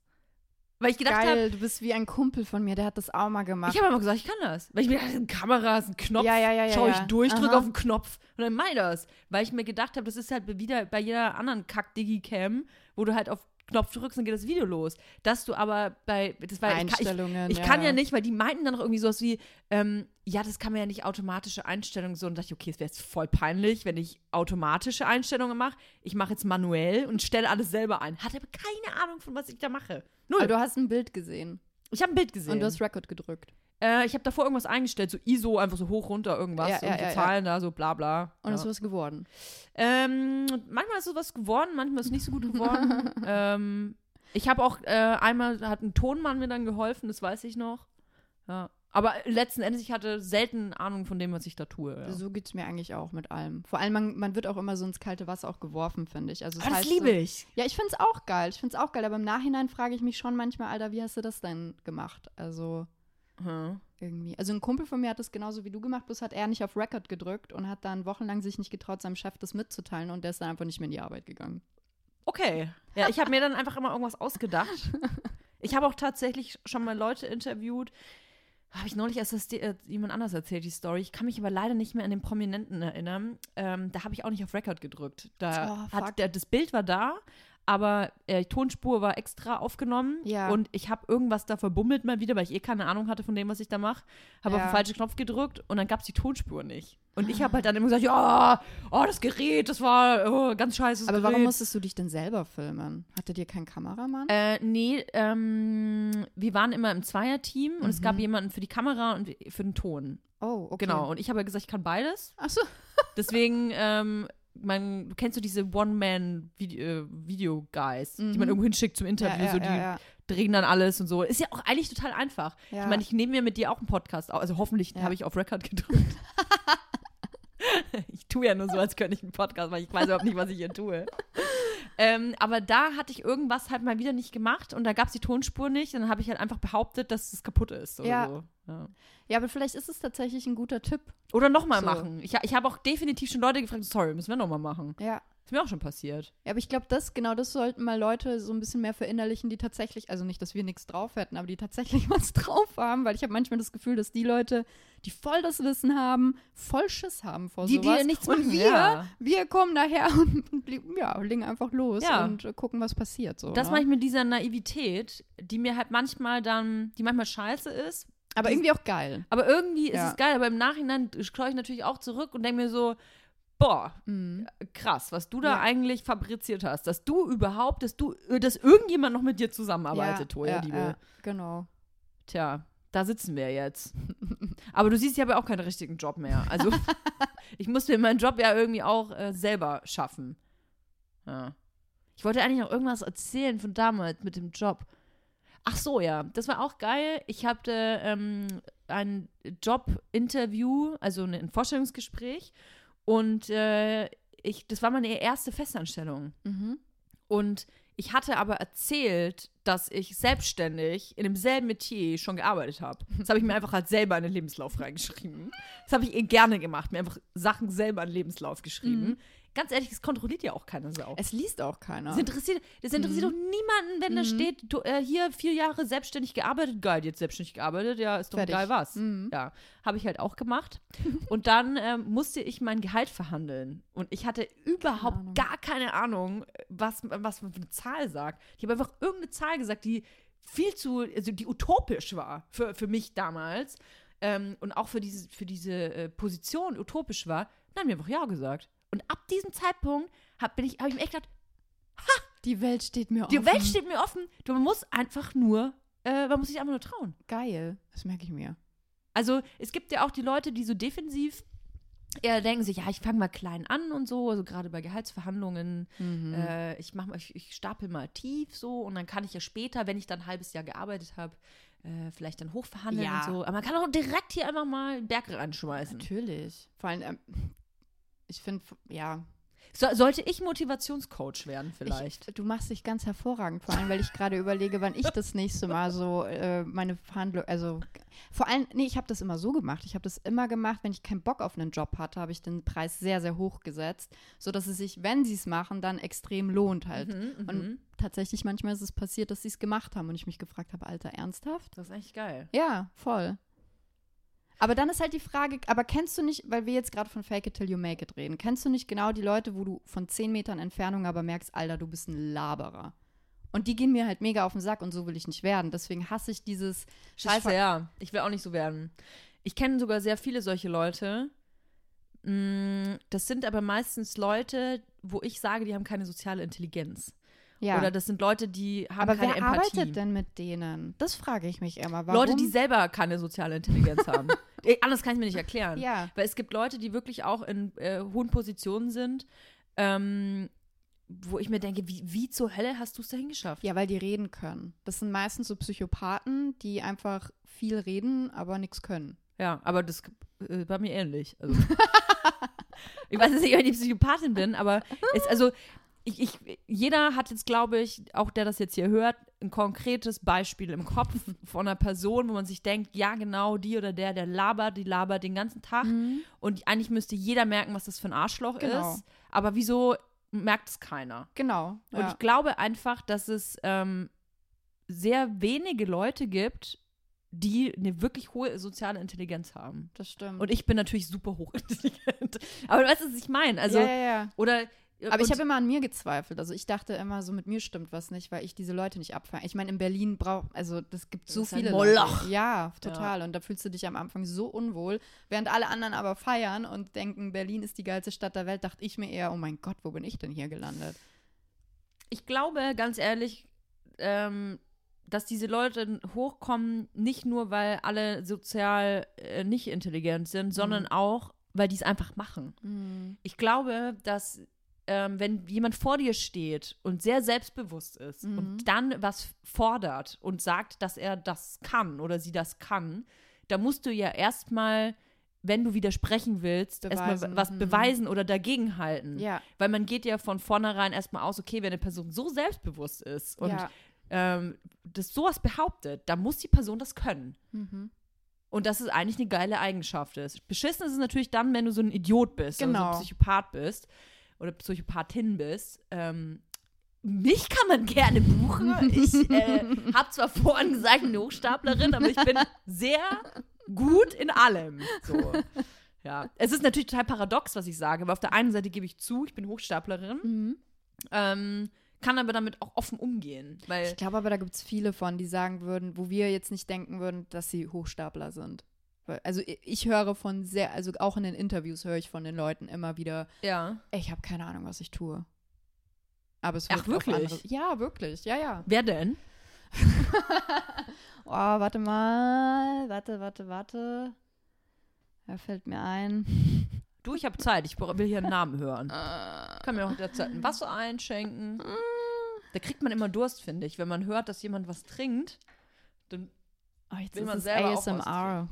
Speaker 1: Weil ich gedacht habe,
Speaker 2: du bist wie ein Kumpel von mir, der hat das auch mal gemacht.
Speaker 1: ich habe einfach gesagt, ich kann das. Weil ich mir dachte, eine Kamera ist ein Knopf.
Speaker 2: Ja, ja, ja, ja,
Speaker 1: Schau ich
Speaker 2: ja.
Speaker 1: durch, drücke auf den Knopf und dann mach ich das. Weil ich mir gedacht habe, das ist halt wieder bei jeder anderen Kack-Digi-Cam, wo du halt auf Knopf drückst und geht das Video los. Dass du aber bei, das war, ich, kann- ich,
Speaker 2: Einstellungen.
Speaker 1: ich kann ja nicht, weil die meinten dann noch irgendwie sowas wie, ähm, ja, das kann man ja nicht automatische Einstellungen so. Und dachte ich, okay, es wäre jetzt voll peinlich, wenn ich automatische Einstellungen mache. Ich mache jetzt manuell und stelle alles selber ein. Hatte aber keine Ahnung, von was ich da mache. Null.
Speaker 2: Aber du hast ein Bild gesehen
Speaker 1: ich habe ein Bild gesehen.
Speaker 2: und du hast Record gedrückt.
Speaker 1: Äh, ich habe davor irgendwas eingestellt, so ISO, einfach so hoch, runter, irgendwas.
Speaker 2: Ja, ja,
Speaker 1: und
Speaker 2: ja.
Speaker 1: Zahlen da, so bla bla.
Speaker 2: Und es
Speaker 1: ja.
Speaker 2: ist was geworden.
Speaker 1: ähm, manchmal ist sowas geworden, manchmal ist nicht so gut geworden. ähm, ich habe auch, äh, einmal hat ein Tonmann mir dann geholfen, das weiß ich noch. Ja. Aber letzten Endes, ich hatte selten Ahnung von dem, was ich da tue. Ja.
Speaker 2: So geht es mir eigentlich auch mit allem. Vor allem, man, man wird auch immer so ins kalte Wasser auch geworfen, finde ich. Also es
Speaker 1: Aber das
Speaker 2: heißt
Speaker 1: liebe
Speaker 2: so,
Speaker 1: ich.
Speaker 2: Ja, ich finde es auch geil. Ich finde es auch geil. Aber im Nachhinein frage ich mich schon manchmal, Alter, wie hast du das denn gemacht? Also
Speaker 1: Hm.
Speaker 2: irgendwie. Also ein Kumpel von mir hat das genauso wie du gemacht, bloß hat er nicht auf Record gedrückt und hat dann wochenlang sich nicht getraut, seinem Chef das mitzuteilen und der ist dann einfach nicht mehr in die Arbeit gegangen.
Speaker 1: Okay. Ja, ich habe mir dann einfach immer irgendwas ausgedacht. Ich habe auch tatsächlich schon mal Leute interviewt. Habe ich neulich erst das, äh, jemand anders erzählt, die Story. Ich kann mich aber leider nicht mehr an den Prominenten erinnern. Ähm, da habe ich auch nicht auf Record gedrückt. Da
Speaker 2: Oh,
Speaker 1: hat der, das Bild war da, aber äh, die Tonspur war extra aufgenommen
Speaker 2: Ja.
Speaker 1: und ich habe irgendwas da verbummelt mal wieder, weil ich eh keine Ahnung hatte von dem, was ich da mache. Habe auf
Speaker 2: Ja.
Speaker 1: den falschen Knopf gedrückt und dann gab es die Tonspur nicht. Und ich habe halt dann immer gesagt, ja, oh, das Gerät, das war oh, ganz scheiße.
Speaker 2: Aber
Speaker 1: Gerät.
Speaker 2: warum musstest du dich denn selber filmen? Hattet ihr keinen Kameramann?
Speaker 1: Äh, nee, ähm, wir waren immer im Zweierteam und es gab
Speaker 2: Mhm.
Speaker 1: jemanden für die Kamera und für den Ton.
Speaker 2: oh, okay.
Speaker 1: Genau. Und ich habe ja gesagt, ich kann beides.
Speaker 2: Ach so.
Speaker 1: Deswegen, ähm, man, du kennst so diese One-Man-Video-Guys, die
Speaker 2: Mhm.
Speaker 1: man irgendwo hinschickt zum Interview,
Speaker 2: ja,
Speaker 1: so
Speaker 2: ja,
Speaker 1: die
Speaker 2: ja,
Speaker 1: drehen dann alles und so. Ist ja auch eigentlich total einfach. Ich meine, ich nehme mir mit dir auch einen Podcast auf. Also hoffentlich habe ich auf Record gedrückt. ich tue ja nur so, als könnte ich einen Podcast machen. Ich weiß überhaupt nicht, was ich hier tue. Ähm, aber da hatte ich irgendwas halt mal wieder nicht gemacht und da gab es die Tonspur nicht. Und dann habe ich halt einfach behauptet, dass es kaputt ist.
Speaker 2: Ja.
Speaker 1: so. Ja.
Speaker 2: ja, aber vielleicht ist es tatsächlich ein guter Tipp.
Speaker 1: Oder nochmal
Speaker 2: So.
Speaker 1: machen. Ich, ich habe auch definitiv schon Leute gefragt, sorry, müssen wir nochmal machen.
Speaker 2: Ja.
Speaker 1: Ist mir auch schon passiert.
Speaker 2: Ja, aber ich glaube, das, genau das sollten mal Leute so ein bisschen mehr verinnerlichen, die tatsächlich, also nicht, dass wir nichts drauf hätten, aber die tatsächlich was drauf haben, weil ich habe manchmal das Gefühl, dass die Leute, die voll das Wissen haben, voll Schiss haben vor
Speaker 1: Die, die
Speaker 2: sowas.
Speaker 1: nichts
Speaker 2: und
Speaker 1: machen,
Speaker 2: wir,
Speaker 1: ja.
Speaker 2: wir kommen daher und, und ja, legen einfach los
Speaker 1: Ja.
Speaker 2: und äh, gucken, was passiert. So,
Speaker 1: Das
Speaker 2: ne?
Speaker 1: mache ich mit dieser Naivität, die mir halt manchmal dann, die manchmal scheiße ist.
Speaker 2: aber
Speaker 1: die-
Speaker 2: irgendwie auch geil.
Speaker 1: Aber irgendwie ist
Speaker 2: Ja.
Speaker 1: es geil. Aber im Nachhinein schaue ich natürlich auch zurück und denke mir so, boah,
Speaker 2: Mhm.
Speaker 1: krass, was du da
Speaker 2: Ja.
Speaker 1: eigentlich fabriziert hast. Dass du überhaupt, dass du, dass irgendjemand noch mit dir zusammenarbeitet, Toja,
Speaker 2: ja,
Speaker 1: Liebe.
Speaker 2: ja, genau.
Speaker 1: Tja, da sitzen wir jetzt. Aber du siehst, ich habe ja auch keinen richtigen Job mehr. Also ich musste mir meinen Job ja irgendwie auch äh, selber schaffen. Ja. Ich wollte eigentlich noch irgendwas erzählen von damals mit dem Job. Ach so, ja, das war auch geil. Ich hatte ähm, ein Jobinterview, also ein Vorstellungsgespräch. Und äh, ich, das war meine erste Festanstellung.
Speaker 2: Mhm.
Speaker 1: Und ich hatte aber erzählt, dass ich selbstständig in demselben Metier schon gearbeitet habe. Das habe ich mir einfach halt selber in den Lebenslauf reingeschrieben. Das habe ich eh gerne gemacht, mir einfach Sachen selber in den Lebenslauf geschrieben. Ganz ehrlich, das kontrolliert ja auch keine Sau.
Speaker 2: Es liest auch keiner.
Speaker 1: Das interessiert, das interessiert doch niemanden, wenn da steht, du, äh, hier vier Jahre selbstständig gearbeitet, geil, jetzt selbstständig gearbeitet, ja, ist doch
Speaker 2: Fertig.
Speaker 1: geil was.
Speaker 2: Mhm.
Speaker 1: Ja, habe ich halt auch gemacht. Und dann ähm, musste ich mein Gehalt verhandeln. Und ich hatte überhaupt
Speaker 2: Ahnung.
Speaker 1: gar keine Ahnung, was, was man für eine Zahl sagt. Ich habe einfach irgendeine Zahl gesagt, die viel zu, also die utopisch war für, für mich damals. Ähm, und auch für diese, für diese äh, Position utopisch war. Dann haben wir einfach Ja gesagt. Und ab diesem Zeitpunkt habe hab ich mir echt gedacht,
Speaker 2: Die Welt steht mir
Speaker 1: die
Speaker 2: offen.
Speaker 1: Welt steht mir offen. Du man muss einfach nur, äh, man muss sich einfach nur trauen.
Speaker 2: Geil. Das merke ich mir.
Speaker 1: Also es gibt ja auch die Leute, die so defensiv eher denken sich, ja, ich fange mal klein an und so, also gerade bei Gehaltsverhandlungen,
Speaker 2: Mhm.
Speaker 1: äh, ich mach mal, ich, ich stapel mal tief so und dann kann ich ja später, wenn ich dann ein halbes Jahr gearbeitet habe, äh, vielleicht dann hochverhandeln
Speaker 2: Ja.
Speaker 1: und so. Aber man kann auch direkt hier einfach mal einen Berg reinschmeißen.
Speaker 2: Natürlich. Vor allem, ähm, ich finde, ja,
Speaker 1: So, sollte ich Motivationscoach werden vielleicht?
Speaker 2: Ich, du machst dich ganz hervorragend, vor allem, weil ich gerade überlege, wann ich das nächste Mal so äh, meine Verhandlung, also vor allem, nee, ich habe das immer so gemacht. Ich habe das immer gemacht, wenn ich keinen Bock auf einen Job hatte, habe ich den Preis sehr, sehr hoch gesetzt, sodass es sich, wenn sie es machen, dann extrem lohnt halt.
Speaker 1: Mhm,
Speaker 2: Und
Speaker 1: mhm.
Speaker 2: tatsächlich manchmal ist es passiert, dass sie es gemacht haben und ich mich gefragt habe, Alter, ernsthaft?
Speaker 1: Das ist eigentlich geil.
Speaker 2: Ja, voll. Aber dann ist halt die Frage, aber kennst du nicht, weil wir jetzt gerade von Fake it till you make it reden, kennst du nicht genau die Leute, wo du von 10 Metern Entfernung aber merkst, Alter, du bist ein Laberer. Und die gehen mir halt mega auf den Sack und so will ich nicht werden. Deswegen hasse ich dieses
Speaker 1: Scheiße, ja. Ich will auch nicht so werden. Ich kenne sogar sehr viele solche Leute. Mm, Das sind aber meistens Leute, wo ich sage, die haben keine soziale Intelligenz.
Speaker 2: Ja.
Speaker 1: Oder das sind Leute, die haben
Speaker 2: aber
Speaker 1: keine
Speaker 2: wer
Speaker 1: Empathie.
Speaker 2: arbeitet denn mit denen? Das frage ich mich immer. Warum?
Speaker 1: Leute, die selber keine soziale Intelligenz haben. Anders kann ich mir nicht erklären.
Speaker 2: Ja.
Speaker 1: Weil es gibt Leute, die wirklich auch in äh, hohen Positionen sind, ähm, wo ich mir denke, wie, wie zur Hölle hast du es dahin geschafft?
Speaker 2: Ja, weil die reden können. Das sind meistens so Psychopathen, die einfach viel reden, aber nichts können.
Speaker 1: Ja, aber das äh, war mir ähnlich. Also. ich weiß jetzt nicht, ob ich die Psychopathin bin, aber es, also ich, ich, jeder hat jetzt, glaube ich, auch der das jetzt hier hört, ein konkretes Beispiel im Kopf von einer Person, wo man sich denkt, ja, genau, die oder der, der labert, die labert den ganzen Tag. Und eigentlich müsste jeder merken, was das für ein Arschloch
Speaker 2: Genau.
Speaker 1: ist. Aber wieso merkt es keiner?
Speaker 2: Genau.
Speaker 1: Und
Speaker 2: Ja.
Speaker 1: ich glaube einfach, dass es ähm, sehr wenige Leute gibt, die eine wirklich hohe soziale Intelligenz haben.
Speaker 2: das stimmt.
Speaker 1: Und ich bin natürlich super hochintelligent. Aber du weißt, was ich meine? Also,
Speaker 2: ja, ja, ja.
Speaker 1: oder
Speaker 2: Aber ich habe immer an mir gezweifelt. Also ich dachte immer, so mit mir stimmt was nicht, weil ich diese Leute nicht abfange. Ich meine, in Berlin braucht, also das gibt so
Speaker 1: ist ein
Speaker 2: viele
Speaker 1: Moloch.
Speaker 2: Leute. Ja, total. Und da fühlst du dich am Anfang so unwohl. Während alle anderen aber feiern und denken, Berlin ist die geilste Stadt der Welt, dachte ich mir eher, oh mein Gott, wo bin ich denn hier gelandet?
Speaker 1: ich glaube, ganz ehrlich, ähm, dass diese Leute hochkommen, nicht nur, weil alle sozial äh, nicht intelligent sind, sondern auch, weil die es einfach machen. Ich glaube, dass ähm, wenn jemand vor dir steht und sehr selbstbewusst ist
Speaker 2: Mhm.
Speaker 1: und dann was fordert und sagt, dass er das kann oder sie das kann, da musst du ja erstmal, wenn du widersprechen willst, erstmal was
Speaker 2: Mhm.
Speaker 1: beweisen oder dagegenhalten.
Speaker 2: Ja.
Speaker 1: Weil man geht ja von vornherein erstmal aus, okay, wenn eine Person so selbstbewusst ist und
Speaker 2: ja.
Speaker 1: ähm, das sowas behauptet, dann muss die Person das können.
Speaker 2: Mhm.
Speaker 1: Und das ist eigentlich eine geile Eigenschaft ist. Beschissen ist es natürlich dann, wenn du so ein Idiot bist, oder so
Speaker 2: Genau.
Speaker 1: ein Psychopath bist oder Psychopathin bist. Ähm, mich kann man gerne buchen. Ich äh, habe zwar vorhin gesagt, ich bin eine Hochstaplerin, aber ich bin sehr gut in allem. So. Ja. Es ist natürlich total paradox, was ich sage, aber auf der einen Seite gebe ich zu, ich bin Hochstaplerin,
Speaker 2: Mhm.
Speaker 1: ähm, kann aber damit auch offen umgehen. Weil
Speaker 2: Ich glaube aber, da gibt es viele von, die sagen würden, wo wir jetzt nicht denken würden, dass sie Hochstapler sind. Also ich höre von sehr, also auch in den Interviews höre ich von den Leuten immer wieder,
Speaker 1: ja.
Speaker 2: ich habe keine Ahnung, was ich tue. Aber es
Speaker 1: Ach,
Speaker 2: wirkt auf
Speaker 1: wirklich?
Speaker 2: andere- Ja, wirklich, ja, ja.
Speaker 1: Wer denn?
Speaker 2: Oh, warte mal, warte, warte, warte. Da fällt mir ein.
Speaker 1: Du, ich habe Zeit. Ich will hier einen Namen hören. Ich kann mir auch derzeit ein Wasser einschenken. Da kriegt man immer Durst, finde ich. Wenn man hört, dass jemand was trinkt, dann
Speaker 2: oh, jetzt
Speaker 1: Will
Speaker 2: ist
Speaker 1: man
Speaker 2: es
Speaker 1: selber auch was
Speaker 2: ASMR.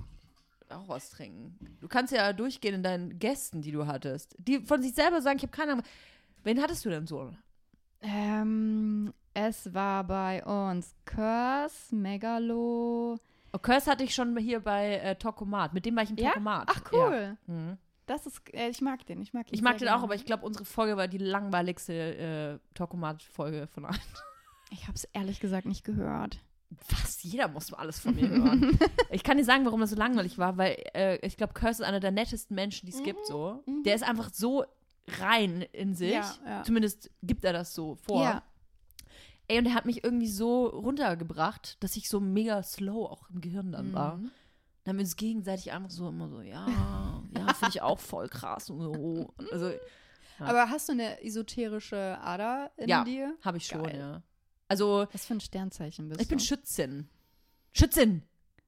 Speaker 1: Auch was trinken. Du kannst ja durchgehen in deinen Gästen, die du hattest. Die von sich selber sagen, ich habe keine Ahnung. Wen hattest du denn so?
Speaker 2: Ähm, es war bei uns Curse, Megalo.
Speaker 1: Oh, Curse hatte ich schon hier bei äh, Tokomat. Mit dem war ich im
Speaker 2: Ja?
Speaker 1: Tokomat.
Speaker 2: Ach, cool.
Speaker 1: Ja. Mhm.
Speaker 2: Das ist, äh, ich mag den, ich mag ihn
Speaker 1: Ich mag den auch,
Speaker 2: gerne.
Speaker 1: aber ich glaube, unsere Folge war die langweiligste äh, Tokomat-Folge von allen.
Speaker 2: Ich habe es ehrlich gesagt nicht gehört.
Speaker 1: Fast jeder muss alles von mir hören. ich kann dir sagen, warum das so langweilig war, weil äh, ich glaube, Curse ist einer der nettesten Menschen, die es gibt. So,
Speaker 2: mhm.
Speaker 1: der ist einfach so rein in sich.
Speaker 2: Ja, ja.
Speaker 1: Zumindest gibt er das so vor.
Speaker 2: Ja.
Speaker 1: Ey, und er hat mich irgendwie so runtergebracht, dass ich so mega slow auch im Gehirn dann war.
Speaker 2: Mhm.
Speaker 1: Dann haben wir uns gegenseitig einfach so immer so, ja, ja, finde ich auch voll krass und so. Also, Ja.
Speaker 2: Aber hast du eine esoterische Ader in
Speaker 1: Ja.
Speaker 2: dir?
Speaker 1: habe ich schon,
Speaker 2: Geil.
Speaker 1: ja. Also,
Speaker 2: Was für ein Sternzeichen bist
Speaker 1: ich bin
Speaker 2: du?
Speaker 1: Schützin. Schützin!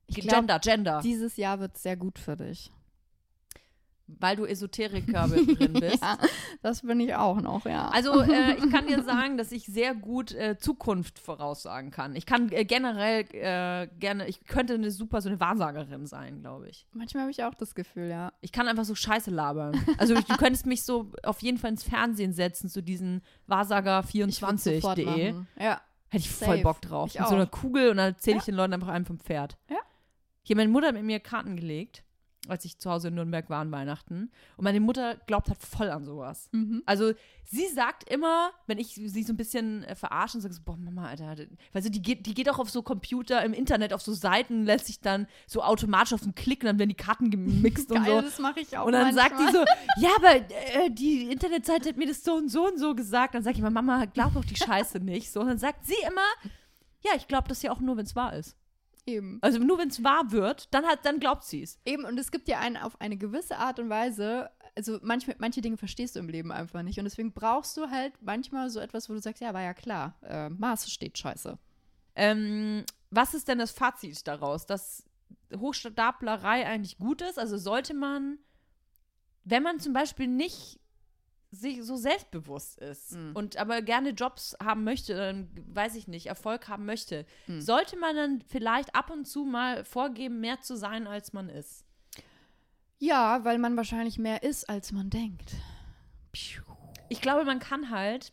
Speaker 2: Ich glaub,
Speaker 1: Gender, Gender.
Speaker 2: Dieses Jahr wird sehr gut für dich.
Speaker 1: weil du Esoterikerin bist.
Speaker 2: Ja, das bin ich auch noch, ja.
Speaker 1: Also äh, ich kann dir sagen, dass ich sehr gut äh, Zukunft voraussagen kann. Ich kann äh, generell äh, gerne, ich könnte eine super so eine Wahrsagerin sein, glaube ich.
Speaker 2: Manchmal habe ich auch das Gefühl, ja.
Speaker 1: Ich kann einfach so Scheiße labern. Also du könntest mich so auf jeden Fall ins Fernsehen setzen zu diesen
Speaker 2: Ich würd's sofort
Speaker 1: Wahrsager24.de.
Speaker 2: machen. Ja.
Speaker 1: Hätte ich voll
Speaker 2: Safe.
Speaker 1: Bock drauf.
Speaker 2: Ich
Speaker 1: mit so einer
Speaker 2: auch.
Speaker 1: Kugel und dann erzähle ich
Speaker 2: Ja.
Speaker 1: den Leuten einfach einen vom Pferd.
Speaker 2: Ja.
Speaker 1: Hier, meine Mutter hat mit mir Karten gelegt, als ich zu Hause in Nürnberg war an Weihnachten. Und meine Mutter glaubt halt voll an sowas.
Speaker 2: Mhm.
Speaker 1: Also sie sagt immer, wenn ich sie so ein bisschen äh, verarsche und sage so, boah, Mama, Alter, weißt du, die geht, die geht auch auf so Computer im Internet, auf so Seiten, lässt sich dann so automatisch auf den Klick und dann werden die Karten gemixt und
Speaker 2: Geil,
Speaker 1: so.
Speaker 2: das mache ich auch
Speaker 1: Und dann sagt die
Speaker 2: manchmal.
Speaker 1: so, ja, aber äh, die Internetseite hat mir das so und so und so gesagt. Dann sage ich immer, Mama, glaub doch die Scheiße nicht. So, und dann sagt sie immer, ja, ich glaube das ja auch nur, wenn es wahr ist.
Speaker 2: Eben.
Speaker 1: Also nur wenn es wahr wird, dann, hat, dann glaubt sie es.
Speaker 2: Eben, und es gibt ja einen auf eine gewisse Art und Weise, also manchmal, manche Dinge verstehst du im Leben einfach nicht. Und deswegen brauchst du halt manchmal so etwas, wo du sagst, ja, war ja klar, äh, Maß steht scheiße.
Speaker 1: Ähm, was ist denn das Fazit daraus, dass Hochstaplerei eigentlich gut ist? Also sollte man, wenn man zum Beispiel nicht sich so selbstbewusst ist
Speaker 2: Mhm.
Speaker 1: und aber gerne Jobs haben möchte, ähm, weiß ich nicht, Erfolg haben möchte,
Speaker 2: Mhm.
Speaker 1: sollte man dann vielleicht ab und zu mal vorgeben, mehr zu sein, als man ist?
Speaker 2: Ja, weil man wahrscheinlich mehr ist, als man denkt.
Speaker 1: Ich glaube, man kann halt,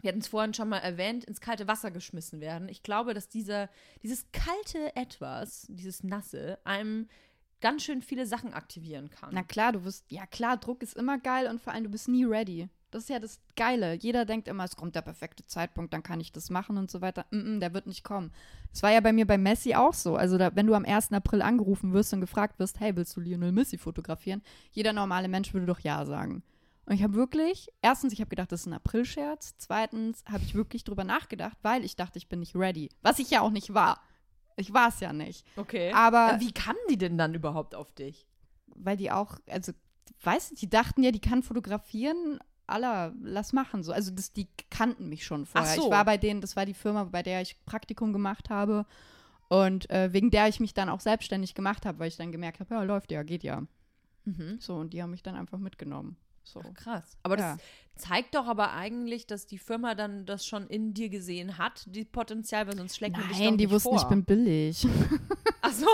Speaker 1: wir hatten es vorhin schon mal erwähnt, ins kalte Wasser geschmissen werden. Ich glaube, dass dieser, dieses kalte Etwas, dieses Nasse, einem ganz schön viele Sachen aktivieren kann.
Speaker 2: Na klar, du wirst, ja klar, Druck ist immer geil und vor allem du bist nie ready. Das ist ja das Geile. Jeder denkt immer, es kommt der perfekte Zeitpunkt, dann kann ich das machen und so weiter. Mm -mm, der wird nicht kommen. Das war ja bei mir bei Messi auch so. Also, da, wenn du am 1. April angerufen wirst und gefragt wirst, hey, willst du Lionel Messi fotografieren? Jeder normale Mensch würde doch Ja sagen. Und ich habe wirklich, erstens, ich habe gedacht, das ist ein Aprilscherz. Zweitens habe ich wirklich drüber nachgedacht, weil ich dachte, ich bin nicht ready. Was ich ja auch nicht war. Ich war es ja nicht.
Speaker 1: Okay.
Speaker 2: Aber
Speaker 1: Wie kamen die denn dann überhaupt auf dich?
Speaker 2: weil die auch, also, weißt du, die dachten ja, die kann fotografieren. Aller, lass machen so. Also das, die kannten mich schon vorher.
Speaker 1: so.
Speaker 2: Ich war bei denen, das war die Firma, bei der ich Praktikum gemacht habe und äh, wegen der ich mich dann auch selbstständig gemacht habe, weil ich dann gemerkt habe, ja, läuft ja, geht ja. So, und die haben mich dann einfach mitgenommen. So.
Speaker 1: Ach, krass. Aber
Speaker 2: Ja.
Speaker 1: das zeigt doch aber eigentlich, dass die Firma dann das schon in dir gesehen hat, die Potenzial, weil sonst schlägt man dich doch
Speaker 2: Nein, die wussten,
Speaker 1: vor.
Speaker 2: ich bin billig.
Speaker 1: Ach so.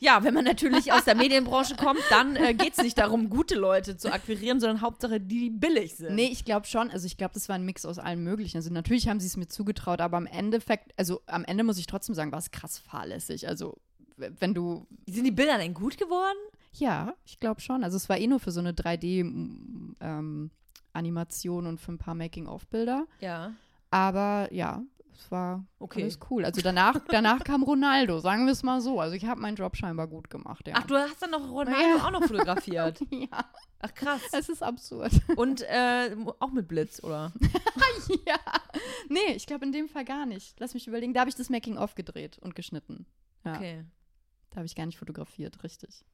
Speaker 1: ja, wenn man natürlich aus der Medienbranche kommt, dann äh, geht es nicht darum, gute Leute zu akquirieren, sondern Hauptsache die, die billig sind.
Speaker 2: Nee, ich glaube schon. Also ich glaube, das war ein Mix aus allem Möglichen. Also natürlich haben sie es mir zugetraut, aber am Endeffekt, also am Ende muss ich trotzdem sagen, war es krass fahrlässig. Also wenn du,
Speaker 1: Sind die Bilder denn gut geworden?
Speaker 2: Ja, ich glaube schon. Also es war eh nur für so eine 3D-Animation und für ein paar Making-of-Bilder.
Speaker 1: Ja.
Speaker 2: Aber ja, es war
Speaker 1: Okay.
Speaker 2: alles cool. Also danach, danach kam Ronaldo, sagen wir es mal so. Also ich habe meinen Job scheinbar gut gemacht, ja.
Speaker 1: Ach, du hast dann noch Ronaldo
Speaker 2: Ja.
Speaker 1: auch noch fotografiert.
Speaker 2: ja,
Speaker 1: Ach, krass.
Speaker 2: es ist absurd.
Speaker 1: Und äh, auch mit Blitz, oder?
Speaker 2: ja. Nee, ich glaube in dem Fall gar nicht. Lass mich überlegen. Da habe ich das Making-of gedreht und geschnitten. Ja.
Speaker 1: Okay.
Speaker 2: Da habe ich gar nicht fotografiert, richtig.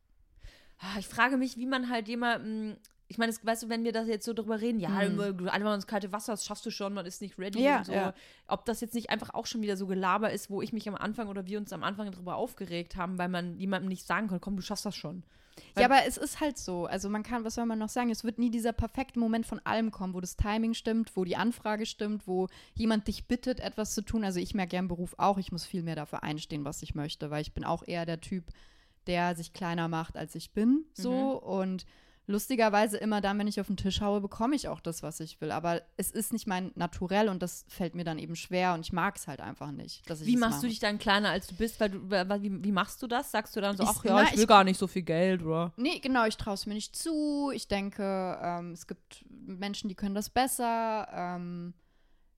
Speaker 1: Ah, Ich frage mich, wie man halt jemanden. Ich meine, das- weißt du, wenn wir das jetzt so drüber reden, ja,
Speaker 2: Hm.
Speaker 1: einfach ins kalte Wasser, das schaffst du schon, man ist nicht ready
Speaker 2: Ja,
Speaker 1: und so.
Speaker 2: ja.
Speaker 1: Ob das jetzt nicht einfach auch schon wieder so Gelaber ist, wo ich mich am Anfang oder wir uns am Anfang darüber aufgeregt haben, weil man jemandem nicht sagen konnte, komm, du schaffst das schon. Weil-
Speaker 2: Ja, aber es ist halt so. Also man kann, was soll man noch sagen? Es wird nie dieser perfekte Moment von allem kommen, wo das Timing stimmt, wo die Anfrage stimmt, wo jemand dich bittet, etwas zu tun. Also ich merke ja im Beruf auch, ich muss viel mehr dafür einstehen, was ich möchte, weil ich bin auch eher der Typ, der sich kleiner macht, als ich bin. So und lustigerweise immer dann, wenn ich auf den Tisch haue, bekomme ich auch das, was ich will. Aber es ist nicht mein Naturell und das fällt mir dann eben schwer und ich mag es halt einfach nicht.
Speaker 1: Wie machst du dich dann kleiner, als du bist? Weil du, wie, wie machst du das? Sagst du dann so,
Speaker 2: Ich-
Speaker 1: ach ja,
Speaker 2: na,
Speaker 1: ich will
Speaker 2: ich-
Speaker 1: gar nicht so viel Geld, oder?
Speaker 2: Nee, genau, ich traue es mir nicht zu. Ich denke, ähm, es gibt Menschen, die können das besser. Ähm,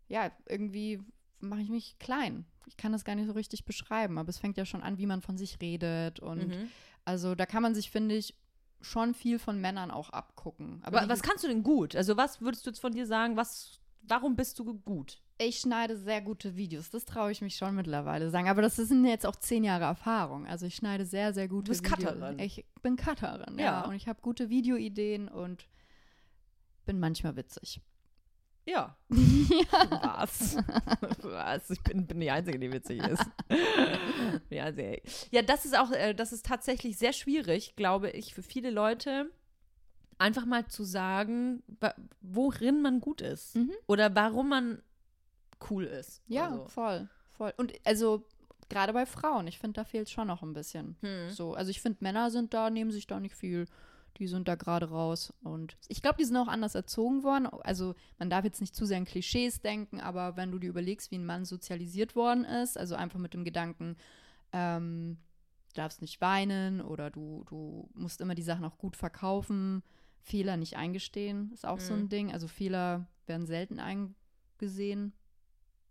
Speaker 2: ja, irgendwie mache ich mich klein. Ich kann das gar nicht so richtig beschreiben, aber es fängt ja schon an, wie man von sich redet. Und
Speaker 1: Mhm.
Speaker 2: also da kann man sich, finde ich, schon viel von Männern auch abgucken. Aber
Speaker 1: was kannst du denn gut? Also, was würdest du jetzt von dir sagen? Was, warum bist du gut?
Speaker 2: ich schneide sehr gute Videos. Das traue ich mich schon mittlerweile sagen. Aber das sind jetzt auch zehn Jahre Erfahrung. Also ich schneide sehr, sehr gute
Speaker 1: bist
Speaker 2: Videos.
Speaker 1: Cutterin.
Speaker 2: Ich bin Cutterin, ja.
Speaker 1: Ja.
Speaker 2: Und ich habe gute Videoideen und bin manchmal witzig.
Speaker 1: Ja. Was? Was? Ich bin, bin die Einzige, die witzig ist. ja, sehr. ja, das ist auch, äh, das ist tatsächlich sehr schwierig, glaube ich, für viele Leute, einfach mal zu sagen, worin man gut ist.
Speaker 2: Mhm.
Speaker 1: Oder warum man cool ist.
Speaker 2: Ja,
Speaker 1: Also,
Speaker 2: voll, voll. Und also gerade bei Frauen, ich finde, da fehlt schon noch ein bisschen.
Speaker 1: hm.
Speaker 2: So, also ich finde, Männer sind da, nehmen sich da nicht viel. Die sind da gerade raus. Und ich glaube, die sind auch anders erzogen worden. Also man darf jetzt nicht zu sehr an Klischees denken, aber wenn du dir überlegst, wie ein Mann sozialisiert worden ist, also einfach mit dem Gedanken, ähm, du darfst nicht weinen oder du, du musst immer die Sachen auch gut verkaufen, Fehler nicht eingestehen, ist auch so
Speaker 1: Mhm.
Speaker 2: ein Ding. Also Fehler werden selten eingesehen.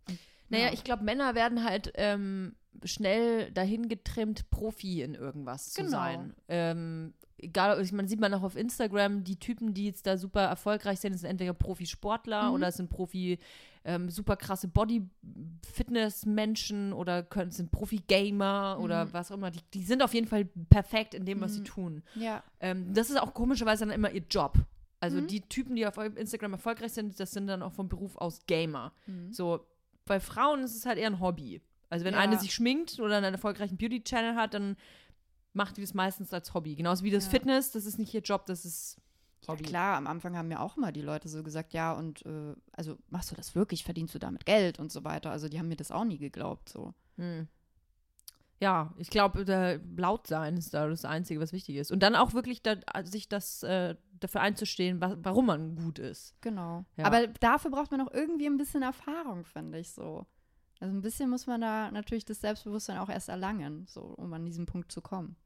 Speaker 2: Und,
Speaker 1: Naja,
Speaker 2: ja.
Speaker 1: ich glaube, Männer werden halt ähm, schnell dahin getrimmt, Profi in irgendwas zu
Speaker 2: Genau.
Speaker 1: sein. Ähm, egal, ich meine, sieht man auch auf Instagram, die Typen, die jetzt da super erfolgreich sind, sind entweder Profisportler
Speaker 2: Mhm.
Speaker 1: oder sind Profi, ähm, super krasse Body-Fitness-Menschen oder können, sind Profi-Gamer oder
Speaker 2: Mhm.
Speaker 1: was auch immer. Die, die sind auf jeden Fall perfekt in dem, was sie
Speaker 2: Mhm.
Speaker 1: tun.
Speaker 2: ja.
Speaker 1: Ähm, das ist auch komischerweise dann immer ihr Job. Also
Speaker 2: Mhm.
Speaker 1: die Typen, die auf Instagram erfolgreich sind, das sind dann auch vom Beruf aus Gamer.
Speaker 2: Mhm.
Speaker 1: So, bei Frauen ist es halt eher ein Hobby. Also wenn
Speaker 2: Ja.
Speaker 1: eine sich schminkt oder einen erfolgreichen Beauty-Channel hat, dann macht die das meistens als Hobby. Genauso wie das
Speaker 2: Ja.
Speaker 1: Fitness, das ist nicht ihr Job, das ist Hobby.
Speaker 2: Klar, am Anfang haben mir auch immer die Leute so gesagt, ja, und äh, also machst du das wirklich, verdienst du damit Geld und so weiter. Also die haben mir das auch nie geglaubt. So.
Speaker 1: Hm. Ja, ich glaube, da- laut sein ist da das Einzige, was wichtig ist. Und dann auch wirklich da, sich das äh, dafür einzustehen, wa warum man gut ist.
Speaker 2: Genau.
Speaker 1: Ja.
Speaker 2: Aber dafür braucht man auch irgendwie ein bisschen Erfahrung, finde ich so. Also ein bisschen muss man da natürlich das Selbstbewusstsein auch erst erlangen, so um an diesen Punkt zu kommen.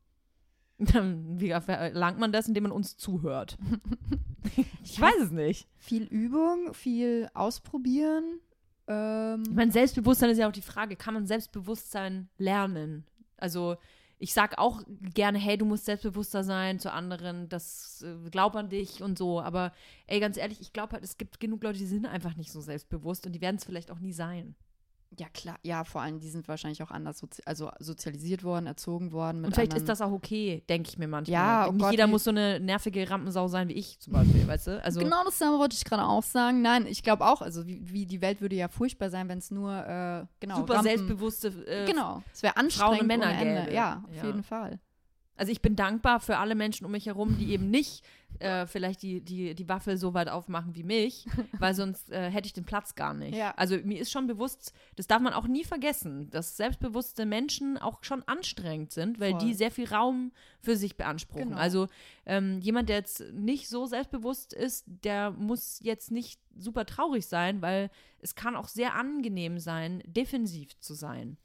Speaker 1: Wie erlangt man das, indem man uns zuhört? ich weiß es nicht.
Speaker 2: Viel Übung, viel ausprobieren. Ähm,
Speaker 1: Ich meine, Selbstbewusstsein ist ja auch die Frage, kann man Selbstbewusstsein lernen? Also ich sag auch gerne, hey, du musst selbstbewusster sein zu anderen, das äh, glaub an dich und so. Aber ey, ganz ehrlich, ich glaube halt, es gibt genug Leute, die sind einfach nicht so selbstbewusst und die werden es vielleicht auch nie sein.
Speaker 2: Ja, klar. Ja, vor allem, die sind wahrscheinlich auch anders sozi also sozialisiert worden, erzogen worden. Mit
Speaker 1: Und vielleicht
Speaker 2: anderen.
Speaker 1: ist das auch okay, denke ich mir manchmal.
Speaker 2: Ja, oh
Speaker 1: Nicht
Speaker 2: Gott,
Speaker 1: jeder muss so eine nervige Rampensau sein wie ich zum Beispiel, weißt du? Also,
Speaker 2: genau dasselbe wollte ich gerade auch sagen. Nein, ich glaube auch, also wie, wie die Welt würde ja furchtbar sein, wenn es nur, äh, genau,
Speaker 1: super
Speaker 2: Rampen-
Speaker 1: selbstbewusste äh,
Speaker 2: Genau, es wäre anstrengend
Speaker 1: Männer
Speaker 2: ohne Ende.
Speaker 1: gäbe.
Speaker 2: Ja, auf
Speaker 1: Ja.
Speaker 2: jeden Fall.
Speaker 1: Also ich bin dankbar für alle Menschen um mich herum, die eben nicht äh, vielleicht die, die, die Waffel so weit aufmachen wie mich, weil sonst äh, hätte ich den Platz gar nicht.
Speaker 2: Ja.
Speaker 1: Also mir ist schon bewusst, das darf man auch nie vergessen, dass selbstbewusste Menschen auch schon anstrengend sind, weil
Speaker 2: Voll.
Speaker 1: die sehr viel Raum für sich beanspruchen.
Speaker 2: Genau.
Speaker 1: Also ähm, jemand, der jetzt nicht so selbstbewusst ist, der muss jetzt nicht super traurig sein, weil es kann auch sehr angenehm sein, defensiv zu sein.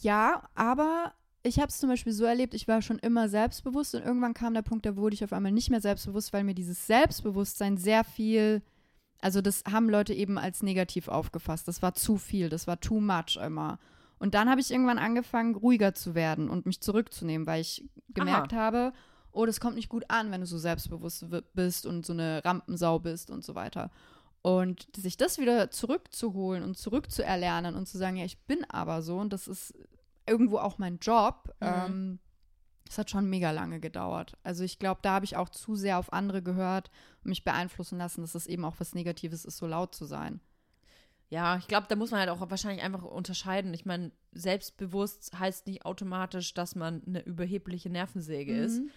Speaker 2: Ja, aber ich habe es zum Beispiel so erlebt, ich war schon immer selbstbewusst und irgendwann kam der Punkt, da wurde ich auf einmal nicht mehr selbstbewusst, weil mir dieses Selbstbewusstsein sehr viel, also das haben Leute eben als negativ aufgefasst. Das war zu viel, das war too much immer. Und dann habe ich irgendwann angefangen, ruhiger zu werden und mich zurückzunehmen, weil ich gemerkt habe, oh, das kommt nicht gut an, wenn du so selbstbewusst bist und so eine Rampensau bist und so weiter. Und sich das wieder zurückzuholen und zurückzuerlernen und zu sagen, ja, ich bin aber so und das ist irgendwo auch mein Job,
Speaker 1: Mhm.
Speaker 2: ähm, das hat schon mega lange gedauert. Also ich glaube, da habe ich auch zu sehr auf andere gehört und mich beeinflussen lassen, dass es eben auch was Negatives ist, so laut zu sein.
Speaker 1: Ja, ich glaube, da muss man halt auch wahrscheinlich einfach unterscheiden. Ich meine, selbstbewusst heißt nicht automatisch, dass man eine überhebliche Nervensäge ist.
Speaker 2: Mhm.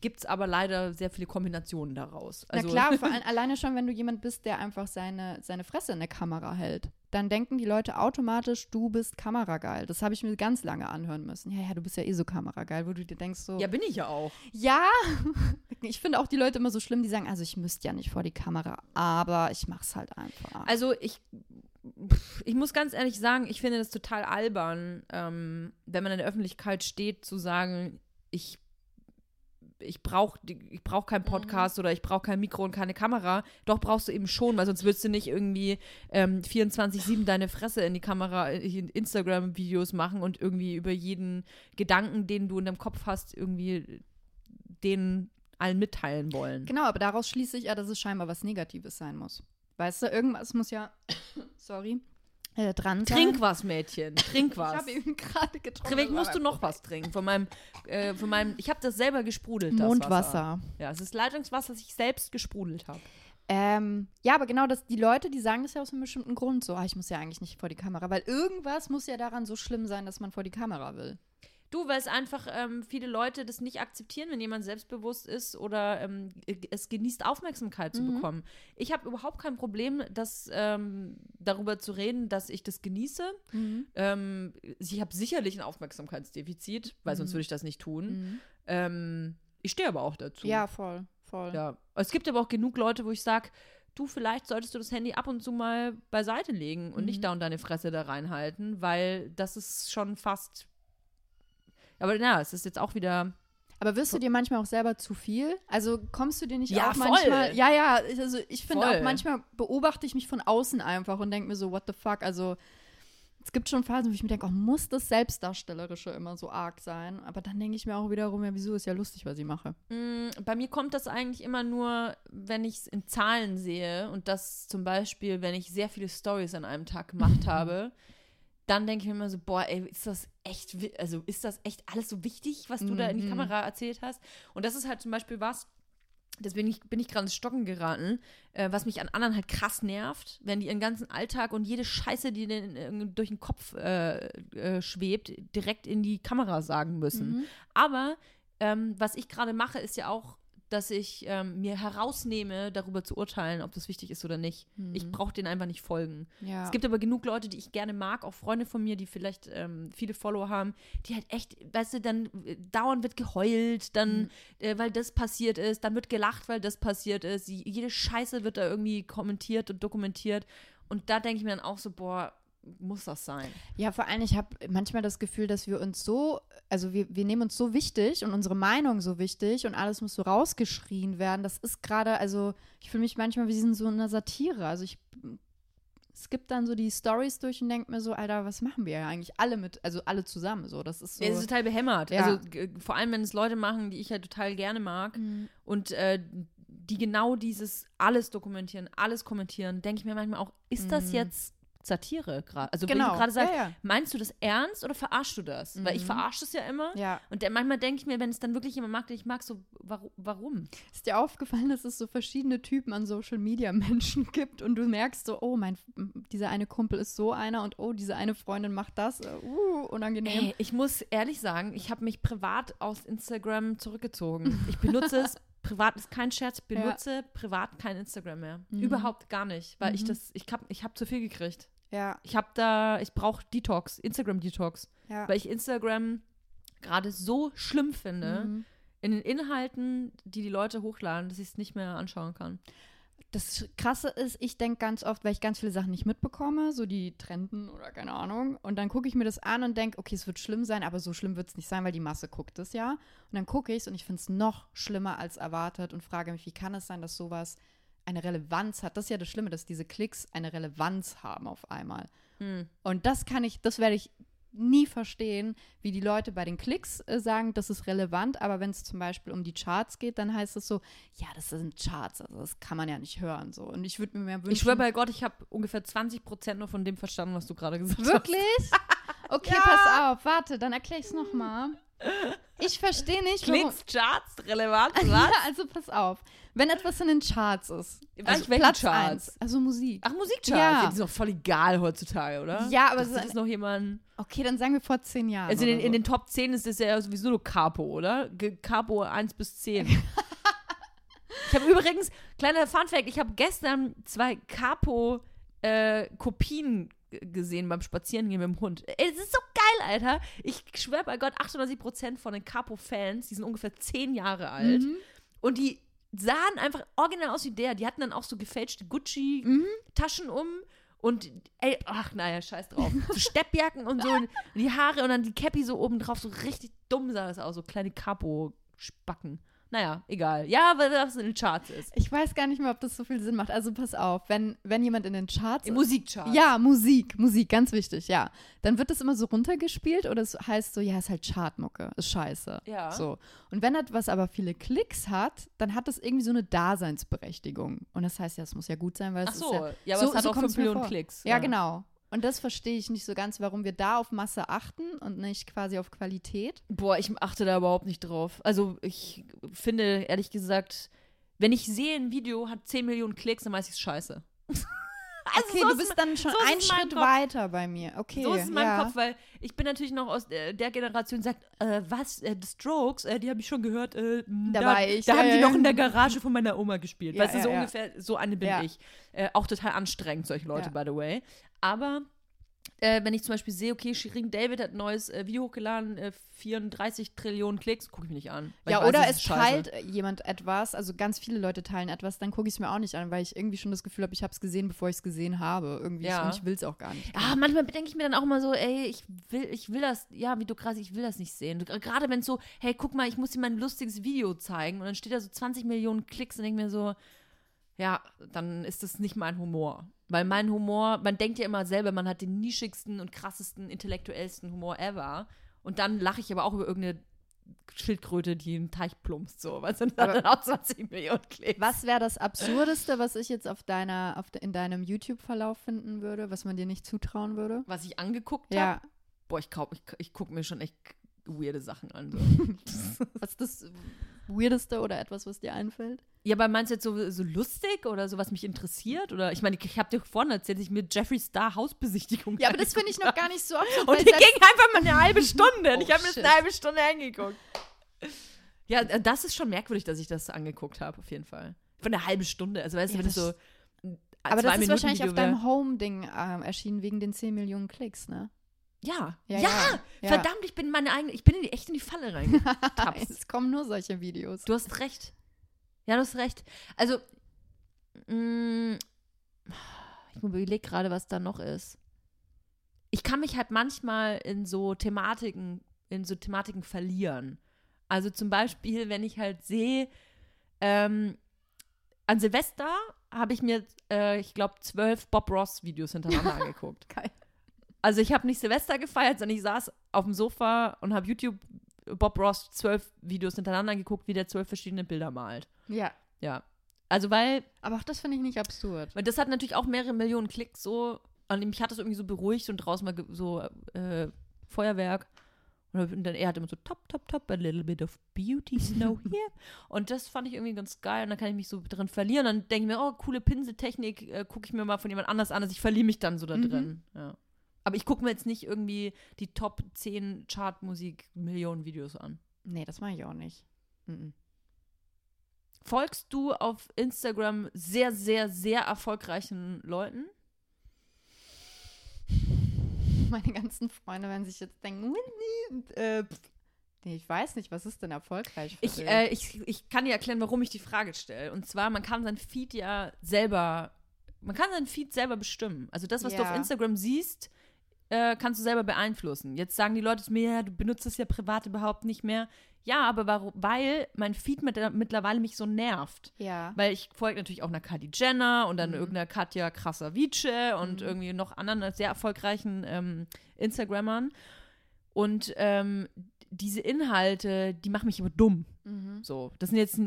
Speaker 1: Gibt es aber leider sehr viele Kombinationen daraus. Also,
Speaker 2: Na klar, vor allem alleine schon, wenn du jemand bist, der einfach seine, seine Fresse in der Kamera hält, dann denken die Leute automatisch, du bist kamerageil. Das habe ich mir ganz lange anhören müssen. Ja, ja, du bist ja eh so kamerageil, wo du dir denkst so,
Speaker 1: ja, bin ich ja auch.
Speaker 2: ja, ich finde auch die Leute immer so schlimm, die sagen, also ich müsste ja nicht vor die Kamera, aber ich mach's halt einfach.
Speaker 1: Also ich, ich muss ganz ehrlich sagen, ich finde das total albern, ähm, wenn man in der Öffentlichkeit steht, zu sagen, ich ich brauche ich brauch keinen Podcast oder ich brauche kein Mikro und keine Kamera. Doch brauchst du eben schon, weil sonst würdest du nicht irgendwie ähm, 24-7 deine Fresse in die Kamera, äh, in Instagram-Videos machen und irgendwie über jeden Gedanken, den du in deinem Kopf hast, irgendwie den allen mitteilen wollen.
Speaker 2: Genau, aber daraus schließe ich ja, dass es scheinbar was Negatives sein muss. Weißt du, irgendwas muss ja, sorry, äh, dran sein.
Speaker 1: Trink was, Mädchen. Trink
Speaker 2: Ich
Speaker 1: was.
Speaker 2: habe eben gerade getrunken.
Speaker 1: Vielleicht musst du noch was trinken. Von meinem, äh, von meinem, ich habe das selber gesprudelt. Das Wasser.
Speaker 2: Mondwasser.
Speaker 1: Ja, es ist Leitungswasser, das ich selbst gesprudelt habe.
Speaker 2: Ähm, ja, aber genau das, die Leute, die sagen das ja aus einem bestimmten Grund so, ah, ich muss ja eigentlich nicht vor die Kamera, weil irgendwas muss ja daran so schlimm sein, dass man vor die Kamera will.
Speaker 1: Du, weil es einfach ähm, viele Leute das nicht akzeptieren, wenn jemand selbstbewusst ist oder ähm, es genießt, Aufmerksamkeit zu
Speaker 2: Mhm.
Speaker 1: bekommen. Ich habe überhaupt kein Problem, das, ähm, darüber zu reden, dass ich das genieße. Ähm, ich habe sicherlich ein Aufmerksamkeitsdefizit, weil sonst
Speaker 2: Mhm.
Speaker 1: würde ich das nicht tun.
Speaker 2: Mhm.
Speaker 1: Ähm, ich stehe aber auch dazu.
Speaker 2: Ja, voll, voll.
Speaker 1: Ja. Es gibt aber auch genug Leute, wo ich sage, du, vielleicht solltest du das Handy ab und zu mal beiseite legen und
Speaker 2: Mhm.
Speaker 1: nicht dauernd deine Fresse da reinhalten, weil das ist schon fast. Aber ja, es ist jetzt auch wieder.
Speaker 2: Aber wirst du dir manchmal auch selber zu viel? Also kommst du dir nicht
Speaker 1: Ja,
Speaker 2: auch
Speaker 1: voll.
Speaker 2: manchmal? Ja, ja, ich- also ich finde auch manchmal beobachte ich mich von außen einfach und denke mir so, what the fuck? Also es gibt schon Phasen, wo ich mir denke, oh, muss das Selbstdarstellerische immer so arg sein? Aber dann denke ich mir auch wiederum, ja, wieso ist ja lustig, was ich mache.
Speaker 1: Mh, bei mir kommt das eigentlich immer nur, wenn ich es in Zahlen sehe und das zum Beispiel, wenn ich sehr viele Stories an einem Tag gemacht habe, dann denke ich mir immer so, boah, ey, ist das echt, also ist das echt alles so wichtig, was du da in die
Speaker 2: Mhm.
Speaker 1: Kamera erzählt hast? Und das ist halt zum Beispiel was, deswegen ich, bin ich gerade ins Stocken geraten, äh, was mich an anderen halt krass nervt, wenn die ihren ganzen Alltag und jede Scheiße, die denen durch den Kopf äh, äh, schwebt, direkt in die Kamera sagen müssen.
Speaker 2: Mhm.
Speaker 1: Aber ähm, was ich gerade mache, ist ja auch, dass ich ähm, mir herausnehme, darüber zu urteilen, ob das wichtig ist oder nicht. Ich brauche denen einfach nicht folgen.
Speaker 2: Ja.
Speaker 1: Es gibt aber genug Leute, die ich gerne mag, auch Freunde von mir, die vielleicht ähm, viele Follower haben, die halt echt, weißt du, dann äh, dauernd wird geheult, dann, äh, weil das passiert ist, dann wird gelacht, weil das passiert ist. Die, jede Scheiße wird da irgendwie kommentiert und dokumentiert. Und da denke ich mir dann auch so, boah, muss das sein?
Speaker 2: Ja, vor allem, ich habe manchmal das Gefühl, dass wir uns so, also wir, wir nehmen uns so wichtig und unsere Meinung so wichtig und alles muss so rausgeschrien werden. Das ist gerade, also ich fühle mich manchmal wie in so einer Satire. Also ich, skippe dann so die Stories durch und denke mir so, Alter, was machen wir ja eigentlich alle mit, also alle zusammen so. Das ist so.
Speaker 1: Ja, das ist total behämmert.
Speaker 2: Ja.
Speaker 1: Also vor allem, wenn es Leute machen, die ich halt total gerne mag
Speaker 2: Mhm.
Speaker 1: und äh, die genau dieses alles dokumentieren, alles kommentieren, denke ich mir manchmal auch, ist das
Speaker 2: Mhm.
Speaker 1: jetzt Satire gerade? Also wenn
Speaker 2: genau.
Speaker 1: du gerade sagst,
Speaker 2: ja,
Speaker 1: meinst du das ernst oder verarschst du das? Weil ich
Speaker 2: Mhm.
Speaker 1: verarsche das ja immer.
Speaker 2: ja. ja.
Speaker 1: Und der, manchmal denke ich mir, wenn es dann wirklich jemand mag, den ich mag, so, warum?
Speaker 2: Ist dir aufgefallen, dass es so verschiedene Typen an Social Media Menschen gibt und du merkst so, oh, mein, dieser eine Kumpel ist so einer und oh, diese eine Freundin macht das, uh, unangenehm.
Speaker 1: Ey, ich muss ehrlich sagen, ich habe mich privat aus Instagram zurückgezogen. Ich benutze es, privat ist kein Scherz, ich
Speaker 2: Ja.
Speaker 1: benutze privat kein Instagram mehr.
Speaker 2: Mhm.
Speaker 1: Überhaupt gar nicht, weil ich
Speaker 2: Mhm.
Speaker 1: das, ich habe ich hab zu viel gekriegt.
Speaker 2: Ja,
Speaker 1: Ich habe da, ich brauche Detox, Instagram-Detox,
Speaker 2: ja.
Speaker 1: weil ich Instagram gerade so schlimm finde
Speaker 2: Mhm.
Speaker 1: in den Inhalten, die die Leute hochladen, dass ich es nicht mehr anschauen kann.
Speaker 2: Das Krasse ist, ich denke ganz oft, weil ich ganz viele Sachen nicht mitbekomme, so die Trenden oder keine Ahnung, und dann gucke ich mir das an und denke, okay, es wird schlimm sein, aber so schlimm wird es nicht sein, weil die Masse guckt es ja. Und dann gucke ich es und ich finde es noch schlimmer als erwartet und frage mich, wie kann es sein, dass sowas eine Relevanz hat? Das ist ja das Schlimme, dass diese Klicks eine Relevanz haben auf einmal.
Speaker 1: Hm.
Speaker 2: Und das kann ich, das werde ich nie verstehen, wie die Leute bei den Klicks äh, sagen, das ist relevant, aber wenn es zum Beispiel um die Charts geht, dann heißt es so, ja, das sind Charts, also das kann man ja nicht hören so. Und ich würde mir mehr wünschen.
Speaker 1: Ich schwöre bei Gott, ich habe ungefähr 20 Prozent nur von dem verstanden, was du gerade gesagt hast.
Speaker 2: Wirklich? Okay, pass auf, warte, dann erkläre ich es nochmal. Ich verstehe nicht, warum.
Speaker 1: Klicks, Charts, relevant,
Speaker 2: Ja,
Speaker 1: was?
Speaker 2: also pass auf. Wenn etwas in den Charts ist, also
Speaker 1: welche
Speaker 2: Platz
Speaker 1: Charts?
Speaker 2: 1, also Musik.
Speaker 1: Ach, Musikcharts.
Speaker 2: Ja.
Speaker 1: Ja. Die sind doch voll egal heutzutage, oder?
Speaker 2: Ja, aber
Speaker 1: das
Speaker 2: so-
Speaker 1: ist noch jemand.
Speaker 2: Okay, dann sagen wir vor zehn Jahren.
Speaker 1: Also in den,
Speaker 2: oder
Speaker 1: in
Speaker 2: so.
Speaker 1: den Top 10 ist das ja sowieso nur Capo, oder? Capo 1 bis 10. ich habe übrigens, kleiner Funfact, ich habe gestern zwei Capo-Kopien gesehen beim Spazierengehen mit dem Hund. Ey, das ist so geil, Alter. Ich schwöre bei Gott, 98% von den Capo-Fans, die sind ungefähr 10 Jahre alt.
Speaker 2: Mhm.
Speaker 1: Und die sahen einfach original aus wie der. Die hatten dann auch so gefälschte
Speaker 2: Mhm.
Speaker 1: Gucci-Taschen um. Und, ey, ach, naja, scheiß drauf. So Steppjacken und so, und die Haare und dann die Cappy so oben drauf. So richtig dumm sah das aus. So kleine Capo-Spacken. Naja, egal. Ja, weil das in den Charts ist.
Speaker 2: Ich weiß gar nicht mehr, ob das so viel Sinn macht. Also pass auf, wenn, wenn jemand in den Charts
Speaker 1: Im Musikcharts.
Speaker 2: Ja, Musik, Musik, ganz wichtig, ja. Dann wird das immer so runtergespielt oder es heißt so, ja, ist halt Chartmucke, ist scheiße.
Speaker 1: Ja.
Speaker 2: So. Und wenn etwas aber viele Klicks hat, dann hat das irgendwie so eine Daseinsberechtigung. Und das heißt ja, es muss ja gut sein, weil es
Speaker 1: Ach so.
Speaker 2: ist
Speaker 1: Ja,
Speaker 2: ja,
Speaker 1: aber
Speaker 2: so-
Speaker 1: es hat
Speaker 2: so
Speaker 1: auch
Speaker 2: kommt's
Speaker 1: 5
Speaker 2: mir
Speaker 1: Millionen. Klicks.
Speaker 2: Ja, genau. Und das verstehe ich nicht so ganz, warum wir da auf Masse achten und nicht quasi auf Qualität.
Speaker 1: Boah, ich achte da überhaupt nicht drauf. Also ich finde, ehrlich gesagt, wenn ich sehe, ein Video hat 10 Millionen Klicks, dann weiß ich es scheiße. Also
Speaker 2: okay,
Speaker 1: so
Speaker 2: du
Speaker 1: ist
Speaker 2: bist dann schon
Speaker 1: so
Speaker 2: einen Schritt weiter bei mir. Okay.
Speaker 1: So ist es in meinem
Speaker 2: ja.
Speaker 1: Kopf, weil ich bin natürlich noch aus äh, der Generation, die sagt, äh, was, äh, The Strokes, äh, die habe ich schon gehört. Äh,
Speaker 2: Da
Speaker 1: da
Speaker 2: war ich,
Speaker 1: Da haben die
Speaker 2: ja.
Speaker 1: noch in der Garage von meiner Oma gespielt.
Speaker 2: Ja,
Speaker 1: weißt du,
Speaker 2: ja,
Speaker 1: so ungefähr, so eine bin ich. Äh, auch total anstrengend, solche Leute, by the way. Aber äh, wenn ich zum Beispiel sehe, okay, Shirin David hat ein neues äh, Video hochgeladen, äh, 34 Trillionen Klicks, gucke ich mir nicht an.
Speaker 2: Ja,
Speaker 1: ich weiß,
Speaker 2: oder es
Speaker 1: scheiße.
Speaker 2: teilt jemand etwas, also ganz viele Leute teilen etwas, dann gucke ich es mir auch nicht an, weil ich irgendwie schon das Gefühl habe, ich habe es gesehen, bevor ich es gesehen habe. Irgendwie
Speaker 1: Ja.
Speaker 2: und ich will es auch gar nicht.
Speaker 1: Ja, manchmal denke ich mir dann auch immer so, ey, ich will, ich will das, ja, wie du gerade, ich will das nicht sehen. Du- Gerade wenn es so, hey, guck mal, ich muss dir mein lustiges Video zeigen und dann steht da so 20 Millionen Klicks und denke mir so, ja, dann ist das nicht mein Humor. Weil mein Humor, man denkt ja immer selber, man hat den nischigsten und krassesten, intellektuellsten Humor ever. Und dann lache ich aber auch über irgendeine Schildkröte, die einen Teich plumpst, so. Weißt du, und dann auch 20 Millionen Klicks.
Speaker 2: Was wäre das Absurdeste, was ich jetzt auf deiner, auf de, in deinem YouTube-Verlauf finden würde, was man dir nicht zutrauen würde?
Speaker 1: Was ich angeguckt habe.
Speaker 2: Ja.
Speaker 1: Boah, ich glaube, ich, ich gucke mir schon echt weirde Sachen an. So.
Speaker 2: Was ist das Weirdeste oder etwas, was dir einfällt?
Speaker 1: Ja, aber meinst du jetzt so, so lustig oder so, was mich interessiert? Oder ich meine, ich habe dir vorhin erzählt, dass ich mir Jeffree Star Hausbesichtigung
Speaker 2: Ja, aber das finde ich noch gar nicht so absurd.
Speaker 1: Und die ging einfach mal eine halbe Stunde. und ich
Speaker 2: Oh,
Speaker 1: habe mir das eine halbe Stunde angeguckt. Ja, äh, das ist schon merkwürdig, dass ich das angeguckt habe, auf jeden Fall. Für eine halbe Stunde. Also, weißt du,
Speaker 2: Ja,
Speaker 1: wenn es
Speaker 2: das-
Speaker 1: so. ein
Speaker 2: aber das ist
Speaker 1: Zwei-Minuten-Video
Speaker 2: wahrscheinlich auf
Speaker 1: wär-
Speaker 2: deinem Home-Ding ähm, erschienen wegen den 10 Millionen Klicks, ne?
Speaker 1: Ja.
Speaker 2: Ja,
Speaker 1: Ja,
Speaker 2: ja,
Speaker 1: verdammt, ich bin in meine eigene. Ich bin in die, echt in die Falle reingetapst.
Speaker 2: Es kommen nur solche Videos.
Speaker 1: Du hast recht. Ja, du hast recht. Also, mh, ich überlege gerade, was da noch ist. Ich kann mich halt manchmal in so Thematiken, in so Thematiken verlieren. Also zum Beispiel, wenn ich halt sehe, ähm, an Silvester habe ich mir, äh, ich glaube, zwölf Bob Ross-Videos hintereinander angeguckt.
Speaker 2: Geil.
Speaker 1: Also ich habe nicht Silvester gefeiert, sondern ich saß auf dem Sofa und habe YouTube Bob Ross zwölf Videos hintereinander geguckt, wie der zwölf verschiedene Bilder malt.
Speaker 2: Ja.
Speaker 1: Ja. Also weil,
Speaker 2: Aber auch das finde ich nicht absurd.
Speaker 1: weil das hat natürlich auch mehrere Millionen Klicks so. Und mich hat das irgendwie so beruhigt und draußen mal so äh, Feuerwerk. Und dann er hat immer so top, top, top, a little bit of beauty snow here. Und das fand ich irgendwie ganz geil. Und dann kann ich mich so drin verlieren. Dann denke ich mir, oh, coole Pinseltechnik, äh, gucke ich mir mal von jemand anders an. Also ich verliere mich dann so da
Speaker 2: Mhm.
Speaker 1: drin. Ja. Aber ich gucke mir jetzt nicht irgendwie die Top 10 Chartmusik-Millionen-Videos an.
Speaker 2: Nee, das mache ich auch nicht. Mhm.
Speaker 1: Folgst du auf Instagram sehr, sehr, sehr erfolgreichen Leuten?
Speaker 2: Meine ganzen Freunde werden sich jetzt denken, "Whitney", äh, nee, ich weiß nicht, was ist denn erfolgreich
Speaker 1: Ich, äh, ich, ich kann dir erklären, warum ich die Frage stelle. Und zwar, man kann sein Feed ja selber, man kann sein Feed selber bestimmen. Also das, was du
Speaker 2: Ja.
Speaker 1: auf Instagram siehst, äh, kannst du selber beeinflussen. Jetzt sagen die Leute zu mir, ja, du benutzt es ja privat überhaupt nicht mehr. Ja, aber warum, weil mein Feed mit, mittlerweile mich so nervt.
Speaker 2: ja.
Speaker 1: Weil ich folge natürlich auch einer Kylie Jenner und dann
Speaker 2: Mhm.
Speaker 1: irgendeiner Katja Krasavice und
Speaker 2: Mhm.
Speaker 1: irgendwie noch anderen sehr erfolgreichen ähm, Instagrammern. Und ähm, diese Inhalte, die machen mich immer dumm.
Speaker 2: Mhm.
Speaker 1: So, das sind jetzt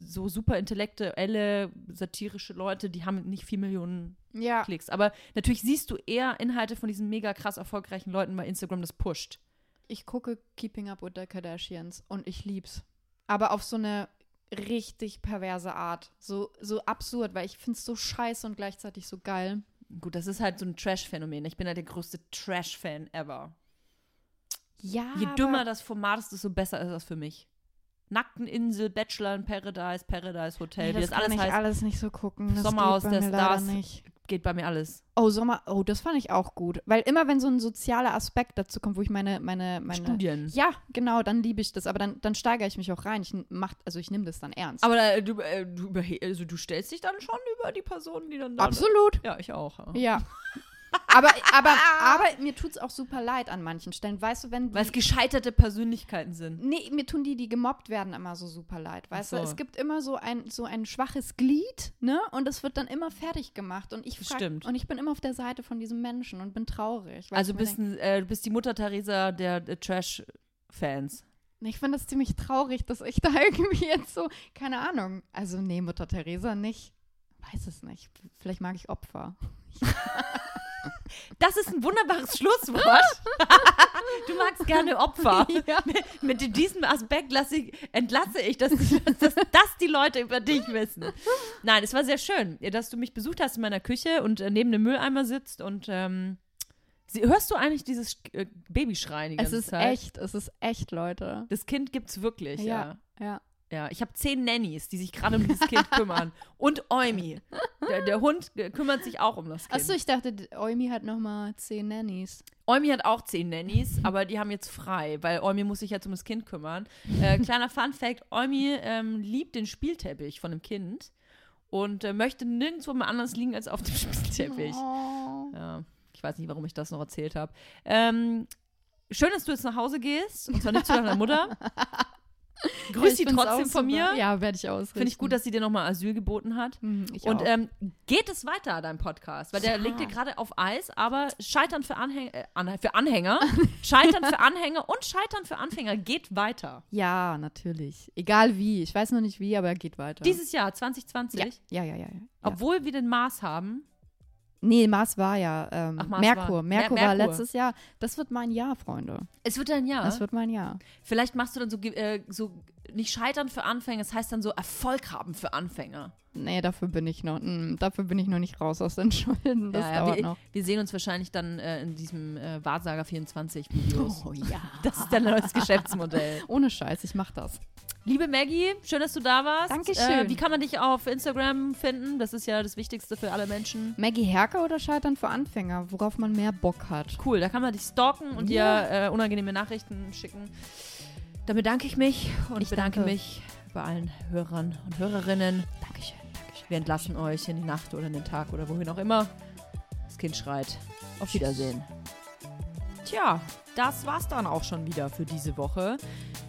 Speaker 1: so super intellektuelle, satirische Leute, die haben nicht vier Millionen
Speaker 2: Ja.
Speaker 1: Klicks. Aber natürlich siehst du eher Inhalte von diesen mega krass erfolgreichen Leuten, weil Instagram das pusht.
Speaker 2: Ich gucke Keeping Up with the Kardashians und ich lieb's. Aber auf so eine richtig perverse Art. So, so absurd, weil ich find's so scheiße und gleichzeitig so geil.
Speaker 1: Gut, das ist halt so ein Trash-Phänomen. Ich bin halt der größte Trash-Fan ever.
Speaker 2: Ja.
Speaker 1: Je dümmer das Format ist, desto besser ist das für mich. Nackteninsel, Bachelor in Paradise, Paradise Hotel,
Speaker 2: nee, das,
Speaker 1: das
Speaker 2: kann
Speaker 1: alles
Speaker 2: ich
Speaker 1: heißt,
Speaker 2: alles nicht so gucken. Das
Speaker 1: Sommerhaus der Stars. Geht bei mir alles.
Speaker 2: Oh, Sommer, oh, das fand ich auch gut. Weil immer, wenn so ein sozialer Aspekt dazu kommt, wo ich meine, meine, meine.
Speaker 1: Studien.
Speaker 2: Ja, genau, dann liebe ich das. Aber dann, dann steigere ich mich auch rein. Ich mach, also ich nehme das dann ernst.
Speaker 1: Aber äh, du, äh, du, also du stellst dich dann schon über die Personen, die dann da
Speaker 2: Absolut.
Speaker 1: Ja, ich auch. Ja.
Speaker 2: Ja. aber, aber, aber mir tut es auch super leid an manchen Stellen. Weißt du, wenn.
Speaker 1: Weil es gescheiterte Persönlichkeiten sind.
Speaker 2: Nee, mir tun die, die gemobbt werden, immer so super leid. Weißt
Speaker 1: Ach
Speaker 2: du,
Speaker 1: so.
Speaker 2: es gibt immer so ein, so ein schwaches Glied, ne? Und es wird dann immer fertig gemacht. Und ich frag,
Speaker 1: stimmt.
Speaker 2: Und ich bin immer auf der Seite von diesem Menschen und bin traurig.
Speaker 1: Also du bist, ein, äh, bist die Mutter Theresa der, der Trash-Fans.
Speaker 2: Ich finde das ziemlich traurig, dass ich da irgendwie jetzt so, keine Ahnung. Also, nee, Mutter Teresa nicht. Weiß es nicht. Vielleicht mag ich Opfer.
Speaker 1: Das ist ein wunderbares Schlusswort. du magst gerne Opfer.
Speaker 2: Ja.
Speaker 1: Mit, mit diesem Aspekt ich, entlasse ich, dass, dass, dass das die Leute über dich wissen. Nein, es war sehr schön, dass du mich besucht hast in meiner Küche und äh, neben dem Mülleimer sitzt und ähm, sie, hörst du eigentlich dieses äh, Babyschreien die
Speaker 2: Es
Speaker 1: ganze
Speaker 2: ist
Speaker 1: Zeit?
Speaker 2: echt, es ist echt, Leute.
Speaker 1: Das Kind gibt's wirklich, ja.
Speaker 2: Ja, ja.
Speaker 1: Ja, ich habe zehn Nannies, die sich gerade um dieses Kind kümmern. Und Eumi. Der, der Hund kümmert sich auch um das Kind.
Speaker 2: Achso, ich dachte, Eumi hat nochmal zehn Nannies.
Speaker 1: Eumi hat auch zehn Nannies, aber die haben jetzt frei, weil Eumi muss sich jetzt um das Kind kümmern. Äh, kleiner Fun Fact: Eumi ähm, liebt den Spielteppich von dem Kind und äh, möchte nirgendwo mehr anders liegen als auf dem Spielteppich.
Speaker 2: Oh.
Speaker 1: Ja, ich weiß nicht, warum ich das noch erzählt habe. Ähm, schön, dass du jetzt nach Hause gehst und zwar nicht zu deiner Mutter. Grüß sie trotzdem von mir.
Speaker 2: Ja, werde ich ausrichten.
Speaker 1: Finde ich gut, dass sie dir nochmal Asyl geboten hat.
Speaker 2: Mhm,
Speaker 1: Und ähm, geht es weiter, dein Podcast? Weil der
Speaker 2: Ja.
Speaker 1: liegt dir gerade auf Eis, aber Scheitern für, Anhäng äh, für Anhänger, Scheitern für Anhänger und Scheitern für Anfänger geht weiter.
Speaker 2: ja, natürlich. Egal wie. Ich weiß noch nicht wie, aber er geht weiter.
Speaker 1: Dieses Jahr, 2020,
Speaker 2: ja, ja, ja, ja. ja.
Speaker 1: obwohl wir den Mars haben.
Speaker 2: Nee, Mars war ja ähm,
Speaker 1: Ach, Mars
Speaker 2: Merkur.
Speaker 1: war-
Speaker 2: Merkur
Speaker 1: Mer-
Speaker 2: war
Speaker 1: Merkur.
Speaker 2: letztes Jahr. Das wird mein Jahr, Freunde.
Speaker 1: Es wird ein Jahr.
Speaker 2: Das wird mein Jahr.
Speaker 1: Vielleicht machst du dann so, äh, so nicht Scheitern für Anfänger, das heißt dann so Erfolg haben für Anfänger.
Speaker 2: Nee, dafür bin ich noch, mh, dafür bin ich noch nicht raus aus den Schulden. Das
Speaker 1: Ja, ja,
Speaker 2: dauert
Speaker 1: wir,
Speaker 2: noch.
Speaker 1: wir sehen uns wahrscheinlich dann äh, in diesem äh, Wahrsager 24 Videos.
Speaker 2: Oh ja.
Speaker 1: Das ist dein neues Geschäftsmodell.
Speaker 2: Ohne Scheiß, ich mach das.
Speaker 1: Liebe Maggie, schön, dass du da warst.
Speaker 2: Dankeschön.
Speaker 1: Äh, wie kann man dich auf Instagram finden? Das ist ja das Wichtigste für alle Menschen.
Speaker 2: Maggie Herke oder Scheitern für Anfänger, worauf man mehr Bock hat.
Speaker 1: Cool, da kann man dich stalken und
Speaker 2: Ja.
Speaker 1: dir äh, unangenehme Nachrichten schicken. Da bedanke ich mich und
Speaker 2: Ich
Speaker 1: bedanke
Speaker 2: danke.
Speaker 1: mich bei allen Hörern und Hörerinnen.
Speaker 2: Dankeschön, Dankeschön.
Speaker 1: Wir entlassen euch in die Nacht oder in den Tag oder wohin auch immer. Das Kind schreit. Auf Wiedersehen. Tja, das war's dann auch schon wieder für diese Woche.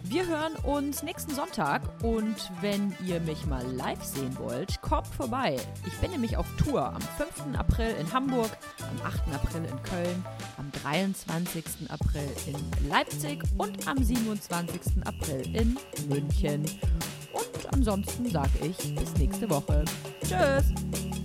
Speaker 1: Wir hören uns nächsten Sonntag und wenn ihr mich mal live sehen wollt, kommt vorbei. Ich bin nämlich auf Tour am 5. April in Hamburg, am 8. April in Köln, am 23. April in Leipzig und am 27. April in München. Und ansonsten sage ich bis nächste Woche. Tschüss!